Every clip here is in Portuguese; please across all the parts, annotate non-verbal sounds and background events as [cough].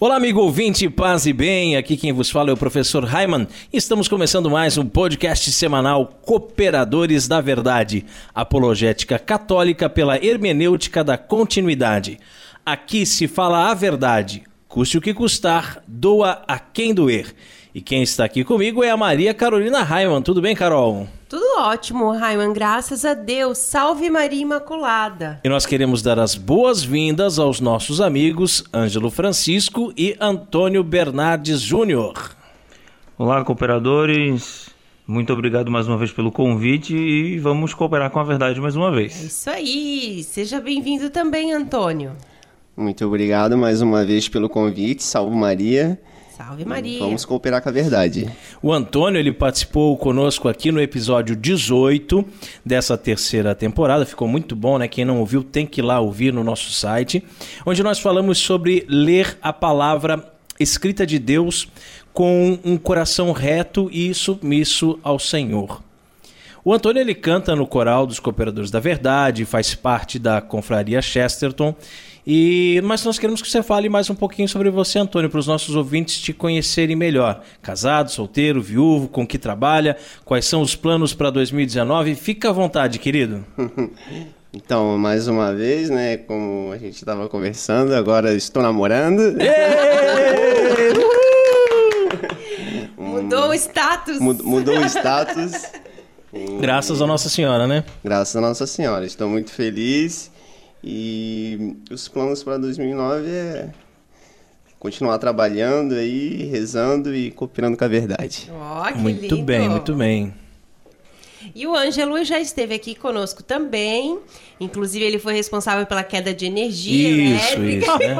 Olá, amigo ouvinte, paz e bem. Aqui quem vos fala é o professor Raiman. Estamos começando mais um podcast semanal Cooperadores da Verdade, apologética católica pela hermenêutica da continuidade. Aqui se fala a verdade, custe o que custar, doa a quem doer. E quem está aqui comigo é a Maria Carolina Raiman. Tudo bem, Carol? Ótimo, Raiman, graças a Deus. Salve Maria Imaculada. E nós queremos dar as boas-vindas aos nossos amigos Ângelo Francisco e Antônio Bernardes Júnior. Olá, cooperadores. Muito obrigado mais uma vez pelo convite e vamos cooperar com a verdade mais uma vez. É isso aí. Seja bem-vindo também, Antônio. Muito obrigado mais uma vez pelo convite. Salve Maria. Salve Maria. Vamos cooperar com a verdade. O Antônio ele participou conosco aqui no episódio 18 dessa terceira temporada. Ficou muito bom, né? Quem não ouviu tem que ir lá ouvir no nosso site, onde nós falamos sobre ler a palavra escrita de Deus com um coração reto e submisso ao Senhor. O Antônio ele canta no coral dos Cooperadores da Verdade, faz parte da confraria Chesterton e, mas nós queremos que você fale mais um pouquinho sobre você, Antônio, para os nossos ouvintes te conhecerem melhor. Casado, solteiro, viúvo, com que trabalha, quais são os planos para 2019? Fica à vontade, querido. [laughs] Então, mais uma vez, né, como a gente estava conversando, agora estou namorando. [laughs] Mudou o status. Mudou o status. Graças a Nossa Senhora, né? Graças a Nossa Senhora. Estou muito feliz e os planos para 2009 é continuar trabalhando aí, rezando e cooperando com a verdade. Oh, muito lindo. bem, muito bem. E o Ângelo já esteve aqui conosco também. Inclusive, ele foi responsável pela queda de energia isso, elétrica. Isso, né?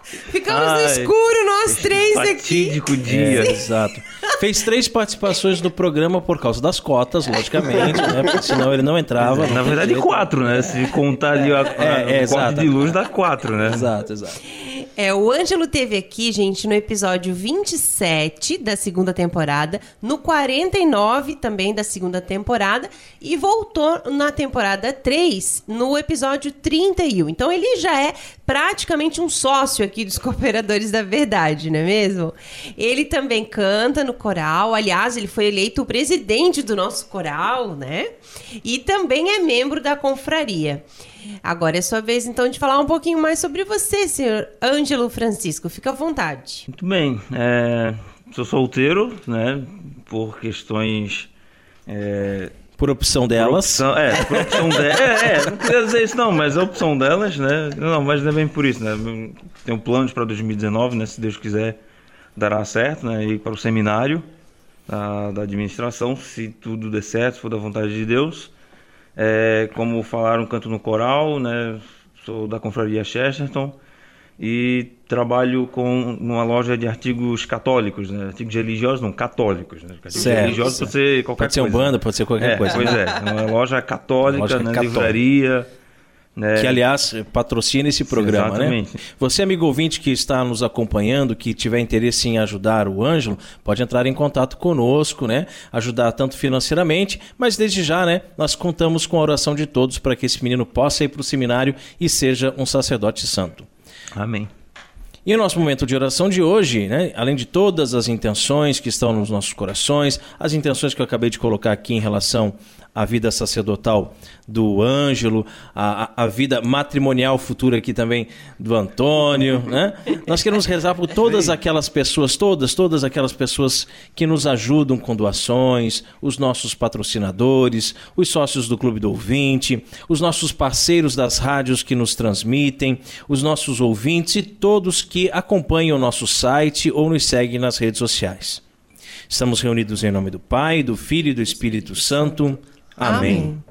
[laughs] Ficamos Ai, no escuro, nós três aqui. Fatídico dia. É, exato. Fez três participações do programa por causa das cotas, logicamente, né? Porque senão ele não entrava. Na verdade, quatro, né? Se contar ali a, a, É, é, o corte exato. de luz, dá quatro, né? Exato, exato. É, o Ângelo teve aqui, gente, no episódio 27 da segunda temporada, no 49 também da segunda temporada, e voltou na temporada 3, no episódio 31. Então ele já é praticamente um sócio aqui dos [laughs] Cooperadores da Verdade, não é mesmo? Ele também canta no coral, aliás, ele foi eleito o presidente do nosso coral, né? E também é membro da confraria. Agora é sua vez, então, de falar um pouquinho mais sobre você, senhor Ângelo Francisco. Fica à vontade. Muito bem. é, sou solteiro, né? Por questões. É, Por opção delas. opção- é, por opção delas. É, é, não queria dizer isso, não, mas é opção delas, né? Não, mas não é bem por isso, né? Tenho planos para 2019, né? Se Deus quiser, dará certo, né? Ir para o seminário da, da administração, se tudo der certo, se for da vontade de Deus. É, como falaram, canto no coral, né? Sou da confraria Chesterton e trabalho com numa loja de artigos católicos, né? Artigos religiosos, não, católicos, né? Artigos Certo, religiosos certo. pode ser qualquer Pode ser coisa. Umbanda, pode ser qualquer É, coisa. Pois é, uma loja [laughs] católica, Loja né? católica. livraria. Né? Que, aliás, patrocina esse programa, Exatamente. né? Você, amigo ouvinte que está nos acompanhando, que tiver interesse em ajudar o Ângelo, pode entrar em contato conosco, né? Ajudar tanto financeiramente, mas desde já, né? Nós contamos com a oração de todos para que esse menino possa ir para o seminário e seja um sacerdote santo. Amém. E o nosso momento de oração de hoje, né, além de todas as intenções que estão nos nossos corações, as intenções que eu acabei de colocar aqui em relação à vida sacerdotal do Ângelo, a, a- a vida matrimonial futura aqui também do Antônio, [laughs] né? Nós queremos rezar por todas aquelas pessoas, todas, todas aquelas pessoas que nos ajudam com doações, os nossos patrocinadores, os sócios do Clube do Ouvinte, os nossos parceiros das rádios que nos transmitem, os nossos ouvintes e todos que acompanham o nosso site ou nos seguem nas redes sociais. Estamos reunidos em nome do Pai, do Filho e do Espírito Santo. Amém. Amém.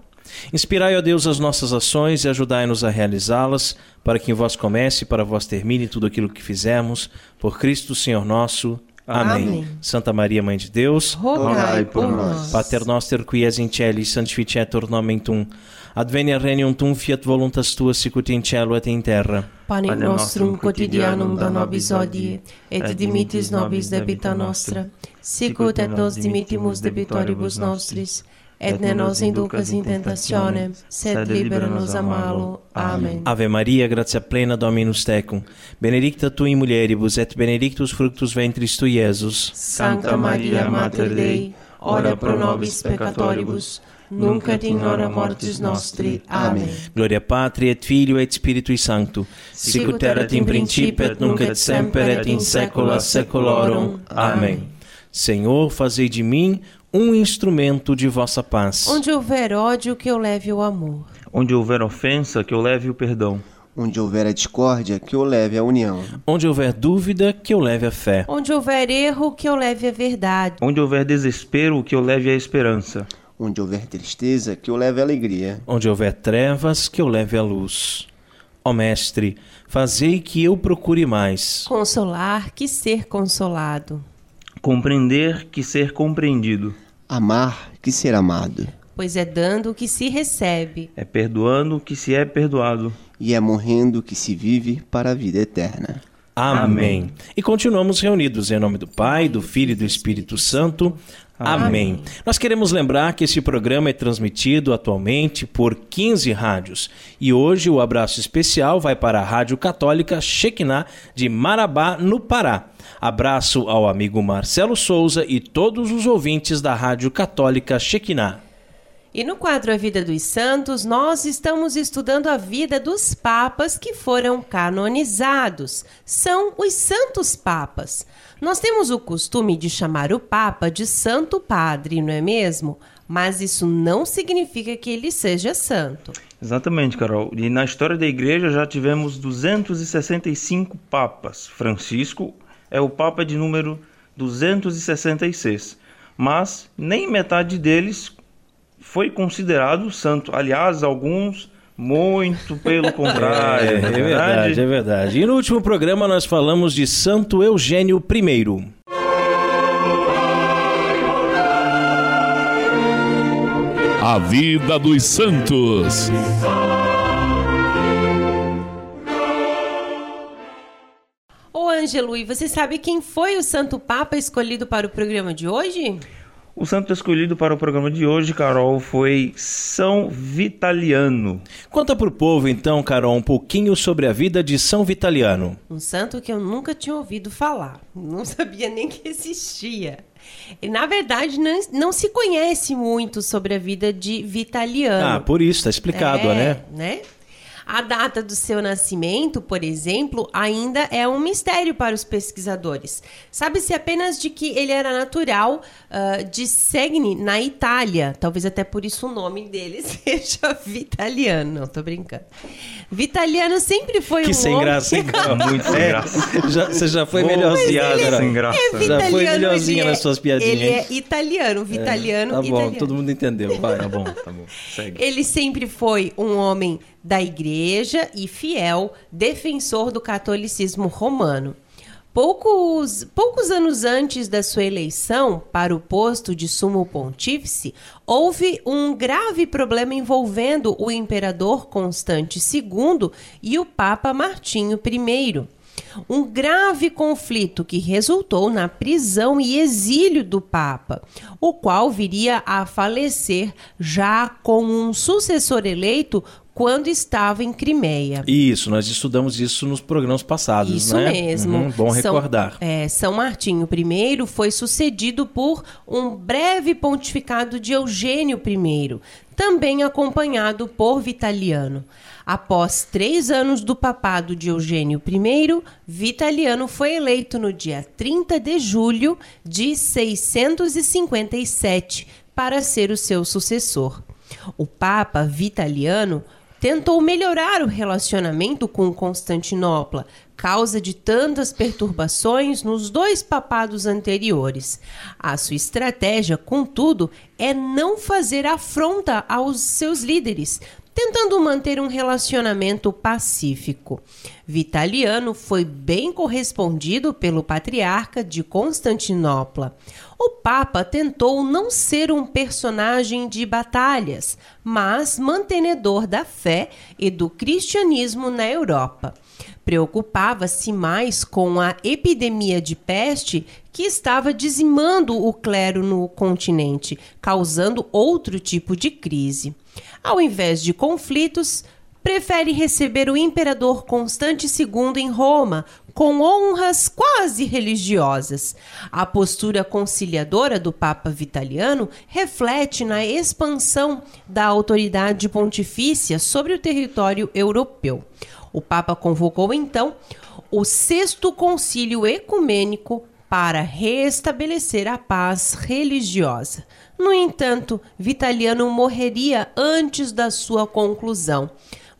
Inspirai, ó Deus, as nossas ações e ajudai-nos a realizá-las, para que em vós comece e para vós termine tudo aquilo que fizermos. Por Cristo, Senhor nosso. Amém. Amém. Santa Maria, Mãe de Deus, Rogai por nós. Pater noster qui es in celis sanctificetur nomen tuum. Advenia regnum tuum fiat voluntas tua sicut in cielo et in terra. Pane Pane nostrum quotidianum da nobis hodie, et dimitis nobis debita nostra, sicut et nos dimitimus debitoribus nostris, et ne nos inducas in tentationem, sed libera nos a malo. Amen. Ave Maria, gratia plena Dominus tecum. Benedicta tu in mulieribus et benedictus fructus ventris tui, Iesus. Sancta Maria, Mater Dei, ora pro nobis peccatoribus, nunc et in hora mortis nostri. Amen. Gloria Patri et Filio et Spiritui Sancto. Sicut erat in principio et nunc et semper et in saecula saeculorum. Amém. Senhor, fazei de mim um instrumento de vossa paz. Onde houver ódio, que eu leve o amor. Onde houver ofensa, que eu leve o perdão. Onde houver a discórdia, que o leve à união. Onde houver dúvida, que eu leve a fé. Onde houver erro, que eu leve a verdade. Onde houver desespero, que eu leve a esperança. Onde houver tristeza, que o leve à alegria. Onde houver trevas, que eu leve a luz. Ó Mestre, fazei que eu procure mais. Consolar, que ser consolado. Compreender que ser compreendido. Amar, que ser amado. Pois é dando que se recebe. É perdoando que se é perdoado. E é morrendo que se vive para a vida eterna. Amém. E continuamos reunidos em nome do Pai, do Filho e do Espírito Santo. Amém. Nós queremos lembrar que esse programa é transmitido atualmente por 15 rádios. E hoje o abraço especial vai para a Rádio Católica Shekinah de Marabá, no Pará. Abraço ao amigo Marcelo Souza e todos os ouvintes da Rádio Católica Shekinah. E no quadro A Vida dos Santos, nós estamos estudando a vida dos papas que foram canonizados. São os Santos Papas. Nós temos o costume de chamar o Papa de Santo Padre, não é mesmo? Mas isso não significa que ele seja santo. Exatamente, Carol. E na história da igreja já tivemos 265 papas. Francisco é o papa de número 266. Mas nem metade deles foi considerado santo. Aliás, alguns muito pelo contrário. É, não é verdade, é verdade. E no último programa nós falamos de Santo Eugênio I. A vida dos santos. Ô Ângelo, e você sabe quem foi o Santo Papa escolhido para o programa de hoje? O santo escolhido para o programa de hoje, Carol, foi São Vitaliano. Conta pro povo então, Carol, um pouquinho sobre a vida de São Vitaliano. Um santo que eu nunca tinha ouvido falar. Não [laughs] sabia nem que existia. E, na verdade, não, não se conhece muito sobre a vida de Vitaliano. Ah, por isso, tá explicado, É, né? né? A data do seu nascimento, por exemplo, ainda é um mistério para os pesquisadores. Sabe-se apenas de que ele era natural ah, de Segni, na Itália. Talvez até por isso o nome dele [laughs] seja Vitaliano. Não, tô brincando. Vitaliano sempre foi Que um sem homem... graça, hein, [laughs] Carol? Muito sem É, graça. já- você já foi melhorzinha, Carol. sem graça. É Já foi vitaliano, melhorzinha ele nas suas piadinhas, Ele é italiano, vitaliano, Tá bom, italiano. todo mundo entendeu. Vai. Tá bom, tá bom. Segue. Ele sempre foi um homem da igreja e fiel defensor do catolicismo romano. Poucos, poucos anos antes da sua eleição para o posto de sumo pontífice, houve um grave problema envolvendo o imperador Constante II e o Papa Martinho I. Um grave conflito que resultou na prisão e exílio do Papa, o qual viria a falecer já como um sucessor eleito quando estava em Crimeia. Isso, nós estudamos isso nos programas passados, Isso né? mesmo. Uhum, bom São- recordar. é, São Martinho I foi sucedido por um breve pontificado de Eugênio I, também acompanhado por Vitaliano. Após três anos do papado de Eugênio I, Vitaliano foi eleito no dia 30 de julho de 657 para ser o seu sucessor. O Papa Vitaliano tentou melhorar o relacionamento com Constantinopla, causa de tantas perturbações nos dois papados anteriores. A sua estratégia, contudo, é não fazer afronta aos seus líderes, tentando manter um relacionamento pacífico. Vitaliano foi bem correspondido pelo patriarca de Constantinopla. O Papa tentou não ser um personagem de batalhas, mas mantenedor da fé e do cristianismo na Europa. Preocupava-se mais com a epidemia de peste que estava dizimando o clero no continente, causando outro tipo de crise. Ao invés de conflitos, prefere receber o imperador Constante II em Roma, com honras quase religiosas. A postura conciliadora do Papa Vitaliano reflete na expansão da autoridade pontifícia sobre o território europeu. O Papa convocou então o Sexto Concílio Ecumênico para restabelecer a paz religiosa. No entanto, Vitaliano morreria antes da sua conclusão,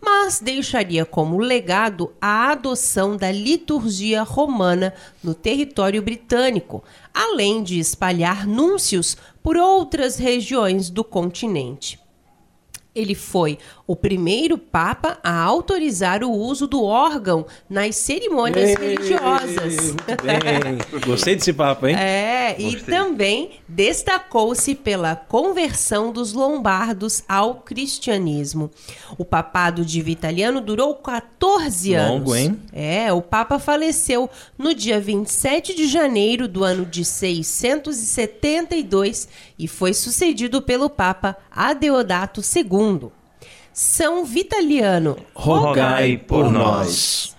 mas deixaria como legado a adoção da liturgia romana no território britânico, além de espalhar núncios por outras regiões do continente. Ele foi o primeiro papa a autorizar o uso do órgão nas cerimônias Ei, religiosas. Muito [laughs] bem. Gostei desse papo, hein? É, e Gostei. também destacou-se pela conversão dos lombardos ao cristianismo. O papado de Vitaliano durou 14 anos. Longo, hein? É, o papa faleceu no dia 27 de janeiro do ano de 672 e foi sucedido pelo papa Adeodato II. São Vitaliano, Rogai por nós.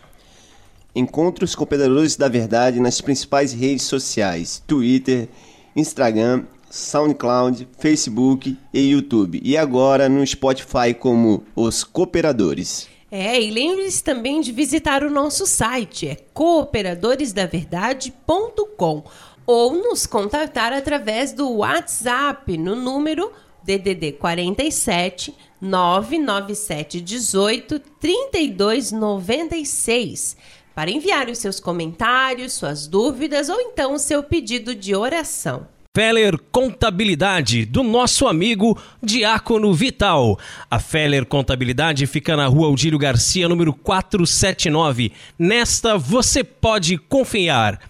Encontre os cooperadores da verdade nas principais redes sociais: Twitter, Instagram, SoundCloud, Facebook e YouTube. E agora no Spotify como Os Cooperadores. É, e lembre-se também de visitar o nosso site, é cooperadoresdaverdade.com ou nos contatar através do WhatsApp no número DDD 47 997 18 32 96 para enviar os seus comentários, suas dúvidas ou então o seu pedido de oração. Feller Contabilidade, do nosso amigo Diácono Vital. A Feller Contabilidade fica na rua Aldílio Garcia, número 479. Nesta você pode confiar.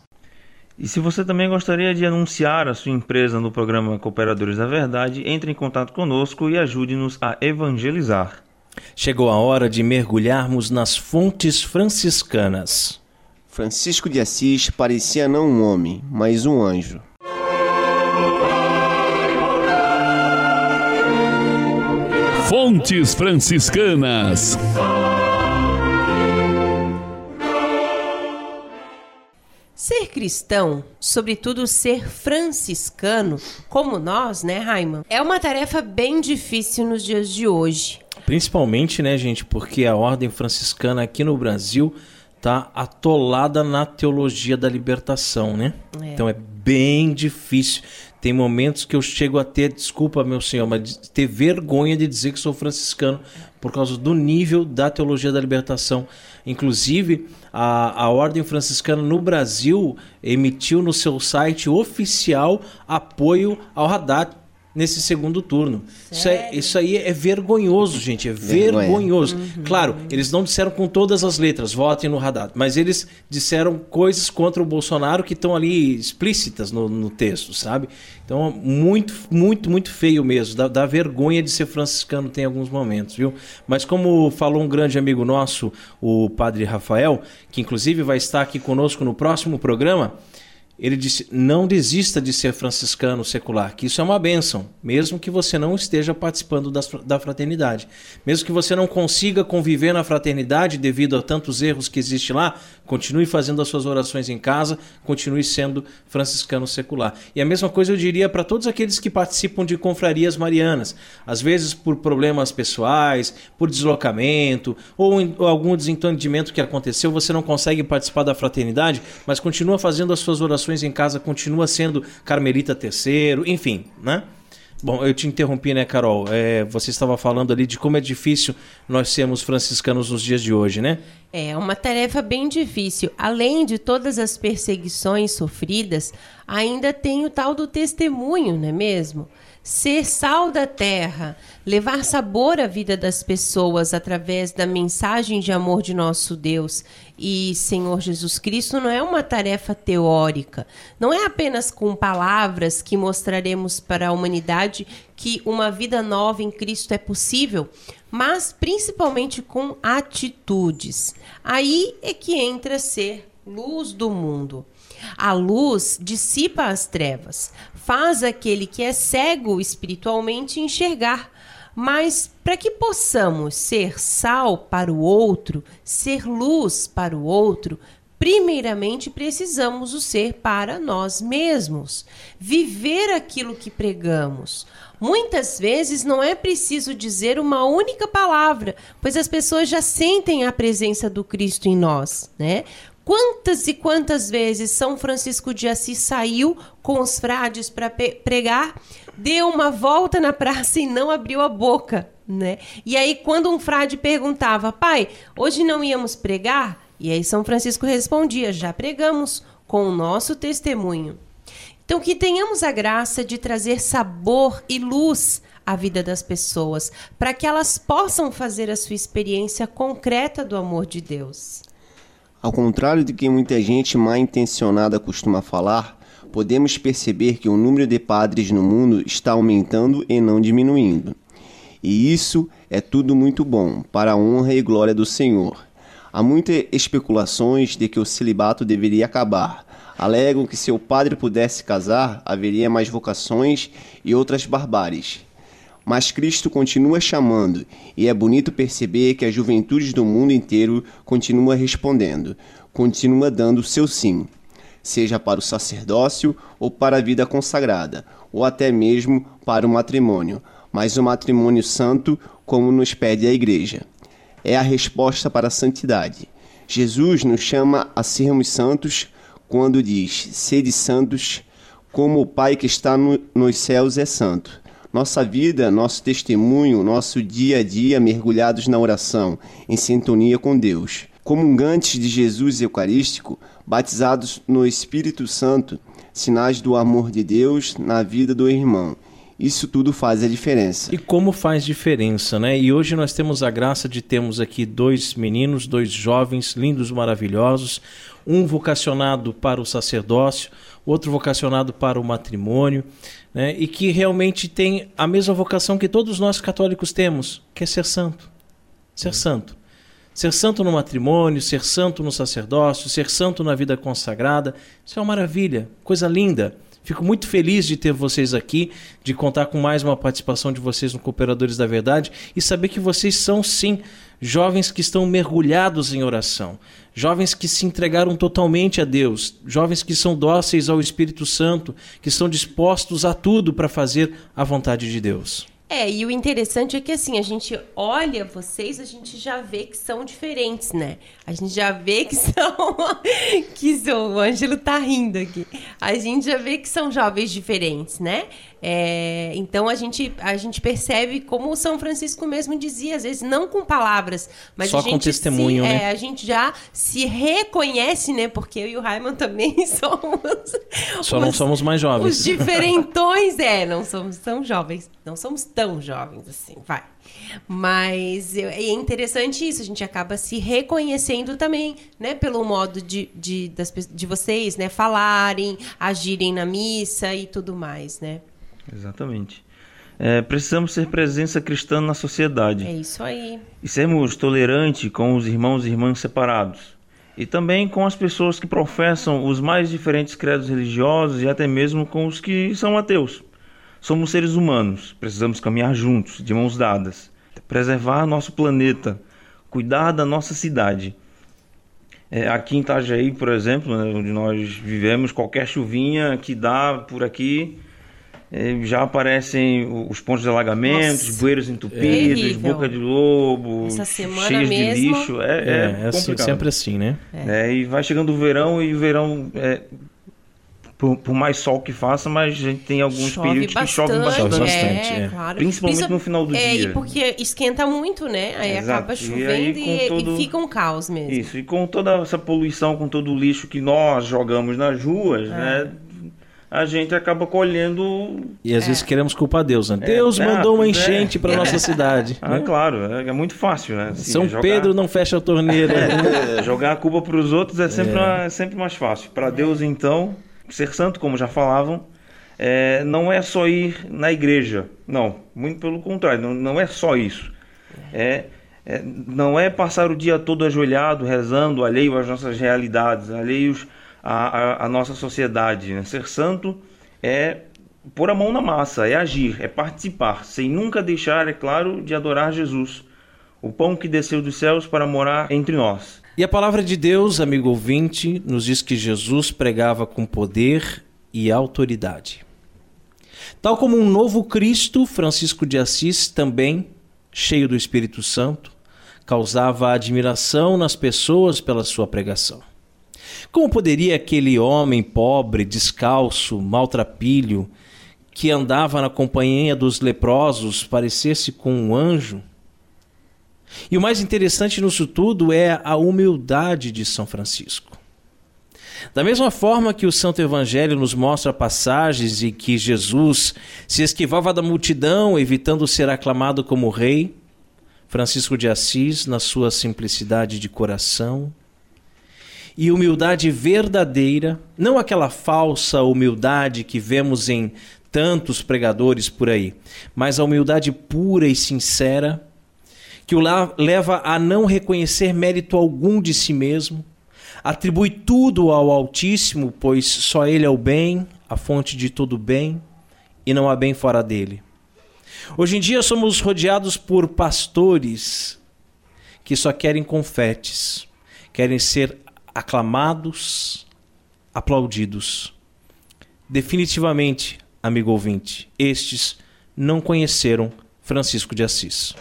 E se você também gostaria de anunciar a sua empresa no programa Cooperadores da Verdade, entre em contato conosco e ajude-nos a evangelizar. Chegou a hora de mergulharmos nas fontes franciscanas. Francisco de Assis parecia não um homem, mas um anjo. Fontes franciscanas. Cristão, sobretudo ser franciscano, como nós, né, Raiman, é uma tarefa bem difícil nos dias de hoje. Principalmente, né, gente, porque a ordem franciscana aqui no Brasil tá atolada na teologia da libertação, né? É. Então é bem difícil. Tem momentos que eu chego a ter, desculpa, meu senhor, mas ter vergonha de dizer que sou franciscano por causa do nível da teologia da libertação. Inclusive, a, a Ordem Franciscana no Brasil emitiu no seu site oficial apoio ao Haddad nesse segundo turno. Isso, é- isso aí é vergonhoso, gente. É Vergonha. vergonhoso. Claro, eles não disseram com todas as letras, votem no Haddad, mas eles disseram coisas contra o Bolsonaro que estão ali explícitas no, no texto, sabe? Então, muito, muito, muito feio mesmo. Dá, dá vergonha de ser franciscano tem alguns momentos, viu? Mas como falou um grande amigo nosso, o padre Rafael, que inclusive vai estar aqui conosco no próximo programa, ele disse: não desista de ser franciscano secular, que isso é uma bênção, mesmo que você não esteja participando das, da fraternidade. Mesmo que você não consiga conviver na fraternidade devido a tantos erros que existe lá, continue fazendo as suas orações em casa, continue sendo franciscano secular. E a mesma coisa eu diria para todos aqueles que participam de confrarias marianas, às vezes por problemas pessoais, por deslocamento ou, ou algum desentendimento que aconteceu, você não consegue participar da fraternidade, mas continua fazendo as suas orações em casa continua sendo Carmelita terceiro, enfim, né? Bom, eu te interrompi, né, Carol? É, você estava falando ali de como é difícil nós sermos franciscanos nos dias de hoje, né? É uma tarefa bem difícil. Além de todas as perseguições sofridas, ainda tem o tal do testemunho, não é mesmo? ser sal da terra, levar sabor à vida das pessoas através da mensagem de amor de nosso Deus e Senhor Jesus Cristo não é uma tarefa teórica. Não é apenas com palavras que mostraremos para a humanidade que uma vida nova em Cristo é possível, mas principalmente com atitudes. Aí é que entra ser luz do mundo. A luz dissipa as trevas, faz aquele que é cego espiritualmente enxergar. Mas para que possamos ser sal para o outro, ser luz para o outro, primeiramente precisamos o ser para nós mesmos, viver aquilo que pregamos. Muitas vezes não é preciso dizer uma única palavra, pois as pessoas já sentem a presença do Cristo em nós, né? Quantas e quantas vezes São Francisco de Assis saiu com os frades para pregar, deu uma volta na praça e não abriu a boca, né? E aí quando um frade perguntava: "Pai, hoje não íamos pregar?" E aí São Francisco respondia: "Já pregamos com o nosso testemunho." Então que tenhamos a graça de trazer sabor e luz à vida das pessoas, para que elas possam fazer a sua experiência concreta do amor de Deus. Ao contrário do que muita gente mal intencionada costuma falar, podemos perceber que o número de padres no mundo está aumentando e não diminuindo. E isso é tudo muito bom, para a honra e glória do Senhor. Há muitas especulações de que o celibato deveria acabar. Alegam que se o padre pudesse casar, haveria mais vocações e outras barbáries. Mas Cristo continua chamando, e é bonito perceber que a juventude do mundo inteiro continua respondendo, continua dando seu sim, seja para o sacerdócio ou para a vida consagrada, ou até mesmo para o matrimônio, mas o matrimônio santo, como nos pede a Igreja. É a resposta para a santidade. Jesus nos chama a sermos santos quando diz: Sede santos, como o Pai que está no, nos céus é santo nossa vida, nosso testemunho, nosso dia a dia mergulhados na oração, em sintonia com Deus. Comungantes de Jesus Eucarístico, batizados no Espírito Santo, sinais do amor de Deus na vida do irmão. Isso tudo faz a diferença. E como faz diferença, né? E hoje nós temos a graça de termos aqui dois meninos, dois jovens lindos, maravilhosos, um vocacionado para o sacerdócio, outro vocacionado para o matrimônio né, e que realmente tem a mesma vocação que todos nós católicos temos, que é ser santo. Ser santo. Ser santo no matrimônio, ser santo no sacerdócio, ser santo na vida consagrada, isso é uma maravilha, coisa linda. Fico muito feliz de ter vocês aqui, de contar com mais uma participação de vocês no Cooperadores da Verdade e saber que vocês são sim jovens que estão mergulhados em oração, jovens que se entregaram totalmente a Deus, jovens que são dóceis ao Espírito Santo, que estão dispostos a tudo para fazer a vontade de Deus. É, e o interessante é que assim, a gente olha vocês, a gente já vê que são diferentes, né? A gente já vê que são. [laughs] que são, o Ângelo tá rindo aqui. A gente já vê que são jovens diferentes, né? É, então a gente, a gente percebe como o São Francisco mesmo dizia, às vezes não com palavras, mas Só a gente com testemunho, se, né? É, a gente já se reconhece, né? Porque eu e o Raiman também [laughs] somos. Só não somos mais jovens. Os diferentões, é, não somos tão jovens. Não somos tão jovens assim, vai. Mas é interessante isso, a gente acaba se reconhecendo também, né, pelo modo de, de, das, de vocês, né, falarem, agirem na missa e tudo mais, né? Exatamente. É, precisamos ser presença cristã na sociedade. É isso aí. E sermos tolerantes com os irmãos e irmãs separados. e também com as pessoas que professam os mais diferentes credos religiosos e até mesmo com os que são ateus. Somos seres humanos, precisamos caminhar juntos, de mãos dadas, preservar nosso planeta, cuidar da nossa cidade. É, aqui em Itajaí, por exemplo, né, onde nós vivemos, qualquer chuvinha que dá por aqui, é, já aparecem os pontos de alagamentos, Nossa, bueiros entupidos, terrível. boca de lobo, cheios mesmo- de lixo. É, é, É, é complicado. sempre assim, né? É, e vai chegando o verão e o verão, é, por, por mais sol que faça, mas a gente tem alguns Chove períodos que chove Chove bastante. bastante, é, é. claro. Principalmente no final do é, dia. e porque esquenta muito, né? Aí Exato. acaba E chovendo aí, e, com todo- e fica um caos mesmo. Isso, e com toda essa poluição, com todo o lixo que nós jogamos nas ruas, É. né? A gente acaba colhendo. E às vezes queremos culpar Deus, né? Deus é, mandou uma é. enchente para nossa [laughs] cidade. Ah, né? claro, é, é muito fácil, né? Assim, São jogar- Pedro não fecha a torneira. [laughs] É, jogar a culpa para os outros é sempre, é sempre mais fácil. Para Deus, então, ser santo, como já falavam, é, não é só ir na igreja. Não, muito pelo contrário, não, não é só isso. É, é, não é passar o dia todo ajoelhado, rezando, alheio às nossas realidades, alheios à, à- à nossa sociedade. né? Ser santo é pôr a mão na massa, é agir, é participar, sem nunca deixar, é claro, de adorar Jesus, o pão que desceu dos céus para morar entre nós. E a palavra de Deus, amigo ouvinte, nos diz que Jesus pregava com poder e autoridade. Tal como um novo Cristo, Francisco de Assis também, cheio do Espírito Santo, causava admiração nas pessoas pela sua pregação. Como poderia aquele homem pobre, descalço, maltrapilho, que andava na companhia dos leprosos, parecer-se com um anjo? E o mais interessante nisso tudo é a humildade de São Francisco. Da mesma forma que o Santo Evangelho nos mostra passagens em que Jesus se esquivava da multidão, evitando ser aclamado como rei, Francisco de Assis, na sua simplicidade de coração e humildade verdadeira, não aquela falsa humildade que vemos em tantos pregadores por aí, mas a humildade pura e sincera, que o leva a não reconhecer mérito algum de si mesmo, atribui tudo ao Altíssimo, pois só Ele é o bem, a fonte de todo bem, e não há bem fora dele. Hoje em dia somos rodeados por pastores que só querem confetes, querem ser aclamados, aplaudidos. Definitivamente, amigo ouvinte, estes não conheceram Francisco de Assis.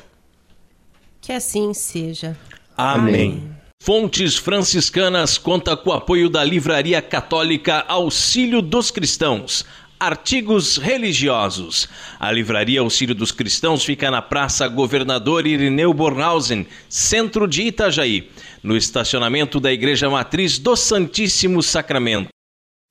Que assim seja. Amém. Fontes Franciscanas conta com o apoio da Livraria Católica Auxílio dos Cristãos. Artigos religiosos. A Livraria Auxílio dos Cristãos fica na Praça Governador Irineu Bornhausen, centro de Itajaí, no estacionamento da Igreja Matriz do Santíssimo Sacramento.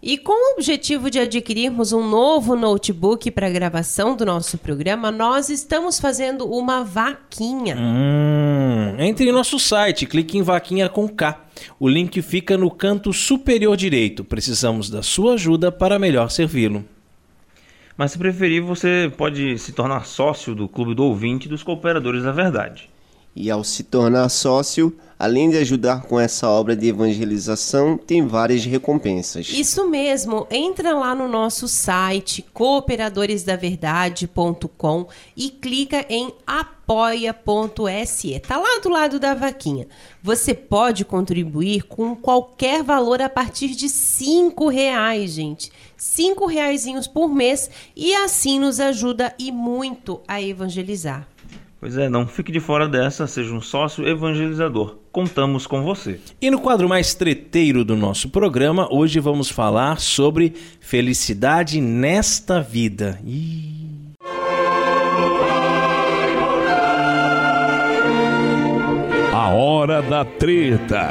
E com o objetivo de adquirirmos um novo notebook para gravação do nosso programa, nós estamos fazendo uma vaquinha. Hum, entre em nosso site, clique em Vaquinha com K. O link fica no canto superior direito. Precisamos da sua ajuda para melhor servi-lo. Mas se preferir, você pode se tornar sócio do Clube do Ouvinte dos Cooperadores da Verdade. E ao se tornar sócio, além de ajudar com essa obra de evangelização, tem várias recompensas. Isso mesmo, entra lá no nosso site cooperadoresdaverdade.com e clica em apoia.se. Tá lá do lado da vaquinha. Você pode contribuir com qualquer valor a partir de cinco reais, gente. Cinco reaisinhos por mês e assim nos ajuda e muito a evangelizar. Pois é, não fique de fora dessa, seja um sócio evangelizador. Contamos com você. E no quadro mais treteiro do nosso programa, hoje vamos falar sobre felicidade nesta vida. Ih. A hora da treta.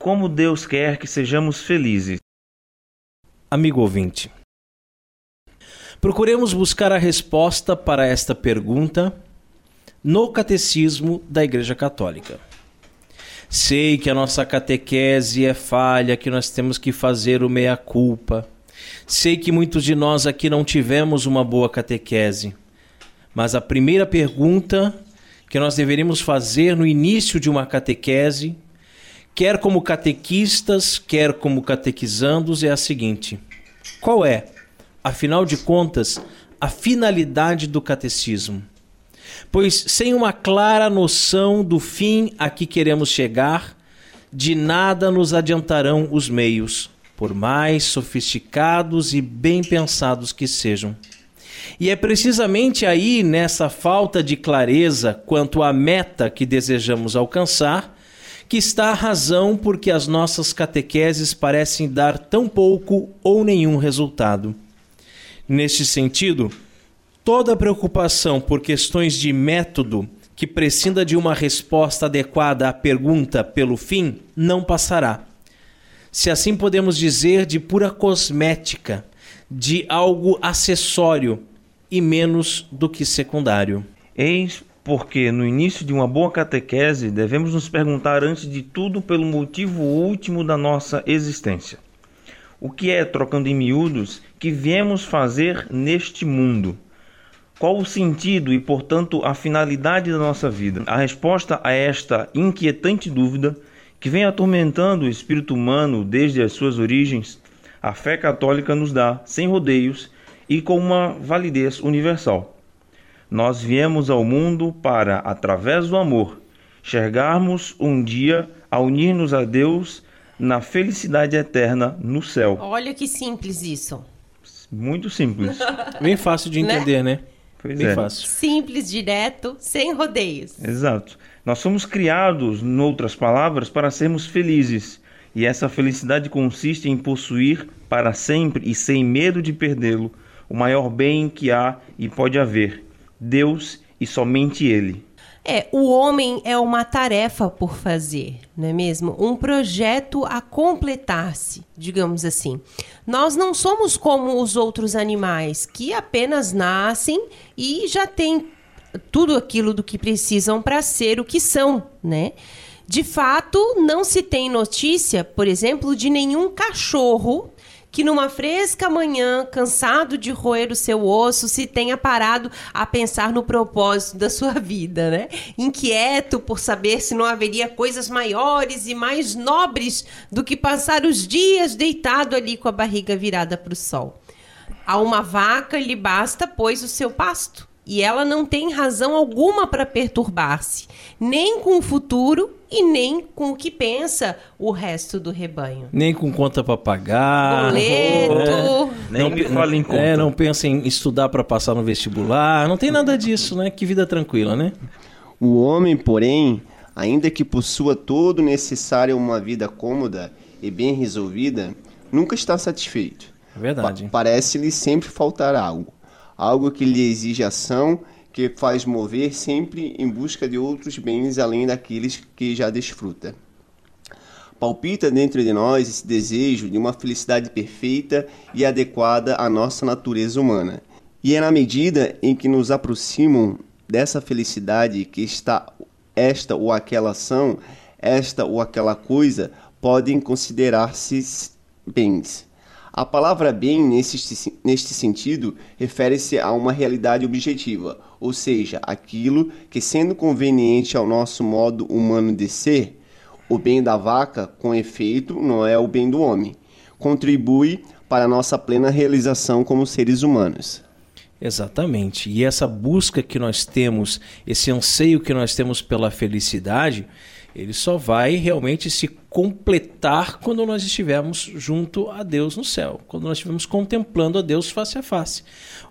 como Deus quer que sejamos felizes. Amigo ouvinte, procuremos buscar a resposta para esta pergunta no Catecismo da Igreja Católica. Sei que a nossa catequese é falha, que nós temos que fazer o meia-culpa. Sei que muitos de nós aqui não tivemos uma boa catequese. Mas a primeira pergunta que nós deveríamos fazer no início de uma catequese, quer como catequistas, quer como catequizandos, é a seguinte: qual é, afinal de contas, a finalidade do catecismo? Pois sem uma clara noção do fim a que queremos chegar, de nada nos adiantarão os meios, por mais sofisticados e bem pensados que sejam. E é precisamente aí, nessa falta de clareza quanto à meta que desejamos alcançar, que está a razão por que as nossas catequeses parecem dar tão pouco ou nenhum resultado. Neste sentido, toda preocupação por questões de método que prescinda de uma resposta adequada à pergunta pelo fim não passará. Se assim podemos dizer, de pura cosmética, de algo acessório e menos do que secundário. Eis porque no início de uma boa catequese devemos nos perguntar antes de tudo pelo motivo último da nossa existência. O que é, trocando em miúdos, que viemos fazer neste mundo? Qual o sentido e, portanto, a finalidade da nossa vida? A resposta a esta inquietante dúvida, que vem atormentando o espírito humano desde as suas origens, a fé católica nos dá, sem rodeios e com uma validez universal. Nós viemos ao mundo para, através do amor, chegarmos um dia a unir-nos a Deus na felicidade eterna no céu. Olha que simples isso. Muito simples. [laughs] Bem fácil de entender, né? Pois Bem é. fácil. Simples, direto, sem rodeios. Exato. Nós somos criados, em outras palavras, para sermos felizes. E essa felicidade consiste em possuir para sempre e sem medo de perdê-lo o maior bem que há e pode haver: Deus e somente Ele. É, o homem é uma tarefa por fazer, não é mesmo? Um projeto a completar-se, digamos assim. Nós não somos como os outros animais que apenas nascem e já têm tudo aquilo do que precisam para ser o que são, né? De fato, não se tem notícia, por exemplo, de nenhum cachorro que numa fresca manhã, cansado de roer o seu osso, se tenha parado a pensar no propósito da sua [laughs] vida, né? Inquieto por saber se não haveria coisas maiores e mais nobres do que passar os dias deitado ali com a barriga virada para o sol. A uma vaca lhe basta, pois, o seu pasto. E ela não tem razão alguma para perturbar-se, nem com o futuro e nem com o que pensa o resto do rebanho. Nem com conta para pagar. Boleto. Nem me fala em conta. É, não pensa em estudar para passar no vestibular. Não tem nada disso, né? Que vida tranquila, né? O homem, porém, ainda que possua todo o necessário a uma vida cômoda e bem resolvida, nunca está satisfeito. É verdade. Pa- Parece-lhe sempre faltar algo. Algo que lhe exige ação, que faz mover sempre em busca de outros bens além daqueles que já desfruta. Palpita dentro de nós esse desejo de uma felicidade perfeita e adequada à nossa natureza humana. E é na medida em que nos aproximam dessa felicidade que está esta ou aquela ação, esta ou aquela coisa podem considerar-se bens. A palavra bem, nesse, neste sentido, refere-se a uma realidade objetiva, ou seja, aquilo que, sendo conveniente ao nosso modo humano de ser, o bem da vaca, com efeito, não é o bem do homem. Contribui para a nossa plena realização como seres humanos. Exatamente. E essa busca que nós temos, esse anseio que nós temos pela felicidade, ele só vai realmente se completar quando nós estivermos junto a Deus no céu, quando nós estivermos contemplando a Deus face a face.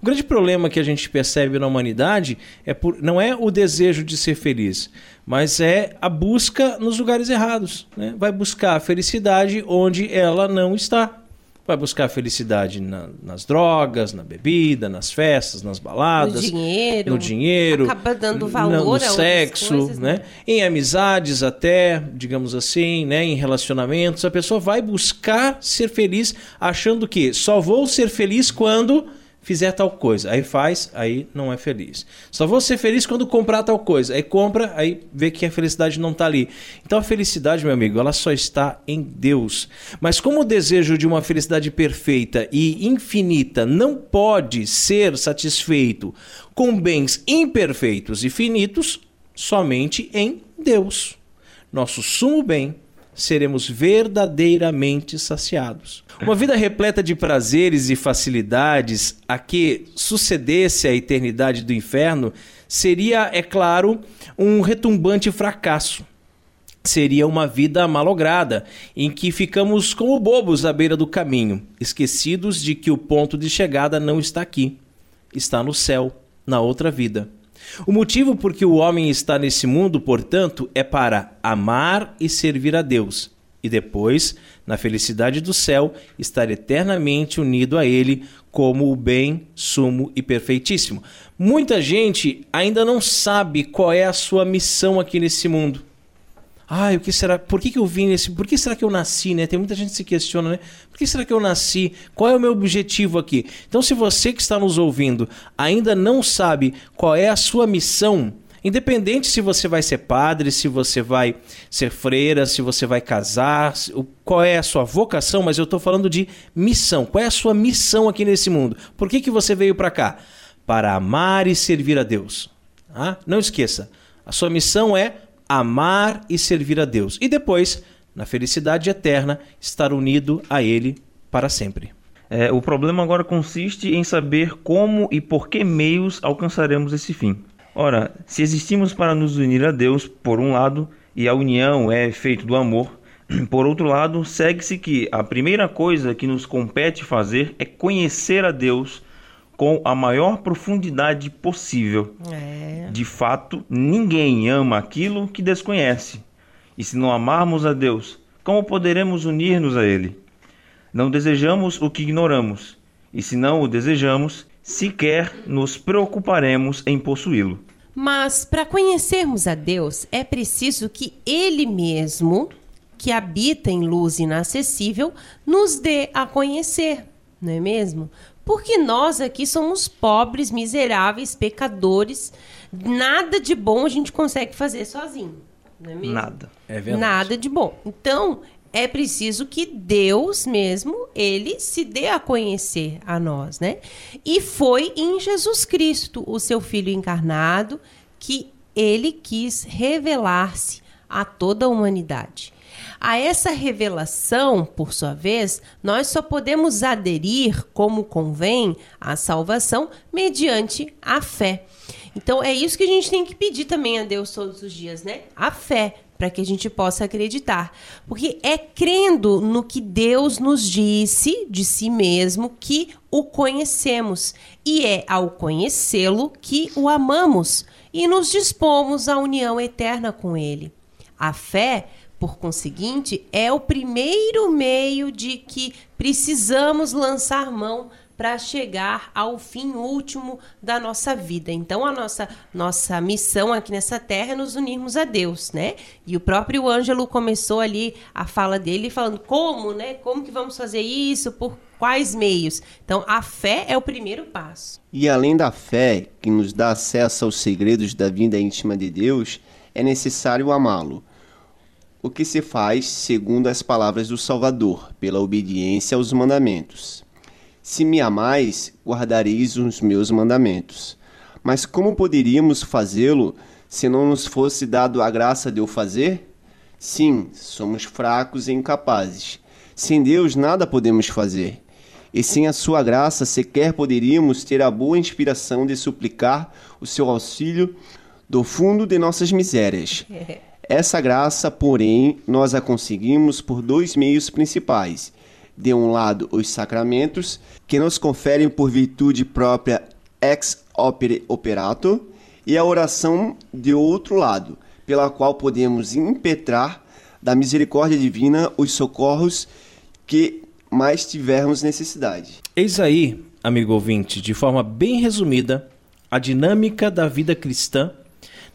O grande problema que a gente percebe na humanidade é por, não é o desejo de ser feliz, mas é a busca nos lugares errados. Né? Vai buscar a felicidade onde ela não está vai buscar felicidade na, nas drogas, na bebida, nas festas, nas baladas, No dinheiro. no dinheiro, Acaba dando no- valor no outras sexo, coisas, né? né? Em amizades até, digamos assim, né? Em relacionamentos, a pessoa vai buscar ser feliz, achando que só vou ser feliz quando fizer tal coisa. Aí faz, aí não é feliz. Só vou ser feliz quando comprar tal coisa. Aí compra, aí vê que a felicidade não está ali. Então a felicidade, meu amigo, ela só está em Deus. Mas como o desejo de uma felicidade perfeita e infinita não pode ser satisfeito com bens imperfeitos e finitos, somente em Deus. Nosso sumo bem, seremos verdadeiramente saciados. Uma vida repleta de prazeres e facilidades a que sucedesse a eternidade do inferno seria, é claro, um retumbante fracasso. Seria uma vida malograda, em que ficamos como bobos à beira do caminho, esquecidos de que o ponto de chegada não está aqui, está no céu, na outra vida. O motivo por que o homem está nesse mundo, portanto, é para amar e servir a Deus, e depois, na felicidade do céu, estar eternamente unido a Ele como o bem sumo e perfeitíssimo. Muita gente ainda não sabe qual é a sua missão aqui nesse mundo. Ai, o que será? Por que, que eu vim nesse. Por que será que eu nasci, né? Tem muita gente que se questiona, né? Por que será que eu nasci? Qual é o meu objetivo aqui? Então, se você que está nos ouvindo ainda não sabe qual é a sua missão, independente se você vai ser padre, se você vai ser freira, se você vai casar, qual é a sua vocação, mas eu estou falando de missão. Qual é a sua missão aqui nesse mundo? Por que, que você veio para cá? Para amar e servir a Deus. Ah, Não esqueça, a sua missão é amar e servir a Deus. E depois, na felicidade eterna, estar unido a Ele para sempre. É, o problema agora consiste em saber como e por que meios alcançaremos esse fim. Ora, se existimos para nos unir a Deus, por um lado, e a união é efeito do amor, [clears throat] por outro lado, segue-se que a primeira coisa que nos compete fazer é conhecer a Deus com a maior profundidade possível. É. De fato, ninguém ama aquilo que desconhece. E se não amarmos a Deus, como poderemos unir-nos a Ele? Não desejamos o que ignoramos, e se não o desejamos, sequer nos preocuparemos em possuí-lo. Mas para conhecermos a Deus, é preciso que Ele mesmo, que habita em luz inacessível, nos dê a conhecer, não é mesmo? Porque nós aqui somos pobres, miseráveis, pecadores. Nada de bom a gente consegue fazer sozinho, não é mesmo? Nada. É verdade. Nada de bom. Então, é preciso que Deus mesmo, ele se dê a conhecer a nós, né? E foi em Jesus Cristo, o seu filho encarnado, que ele quis revelar-se a toda a humanidade. A essa revelação, por sua vez, nós só podemos aderir, como convém, à salvação mediante a fé. Então é isso que a gente tem que pedir também a Deus todos os dias, né? A fé, para que a gente possa acreditar. Porque é crendo no que Deus nos disse de si mesmo que o conhecemos. E é ao conhecê-lo que o amamos e nos dispomos à união eterna com ele. A fé, por conseguinte, é o primeiro meio de que precisamos lançar mão para chegar ao fim último da nossa vida. Então a nossa nossa missão aqui nessa terra é nos unirmos a Deus, né? E o próprio Ângelo começou ali a fala dele falando como, né? Como que vamos fazer isso? Por quais meios? Então a fé é o primeiro passo. E além da fé, que nos dá acesso aos segredos da vida íntima de Deus, é necessário amá-lo. O que se faz segundo as palavras do Salvador, pela obediência aos mandamentos. Se me amais, guardareis os meus mandamentos. Mas como poderíamos fazê-lo se não nos fosse dado a graça de o fazer? Sim, somos fracos e incapazes. Sem Deus nada podemos fazer. E sem a sua graça sequer poderíamos ter a boa inspiração de suplicar o seu auxílio do fundo de nossas misérias. [laughs] Essa graça, porém, nós a conseguimos por dois meios principais. De um lado, os sacramentos, que nos conferem por virtude própria ex opere operato, e a oração de outro lado, pela qual podemos impetrar da misericórdia divina os socorros que mais tivermos necessidade. Eis aí, amigo ouvinte, de forma bem resumida, a dinâmica da vida cristã,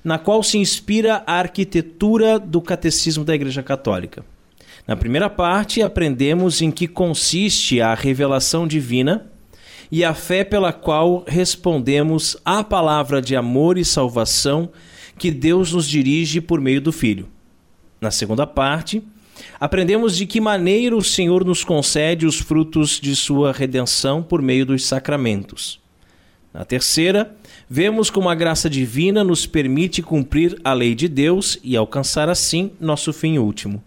na qual se inspira a arquitetura do catecismo da Igreja Católica. Na primeira parte, aprendemos em que consiste a revelação divina e a fé pela qual respondemos à palavra de amor e salvação que Deus nos dirige por meio do Filho. Na segunda parte, aprendemos de que maneira o Senhor nos concede os frutos de sua redenção por meio dos sacramentos. Na terceira, vemos como a graça divina nos permite cumprir a lei de Deus e alcançar assim nosso fim último.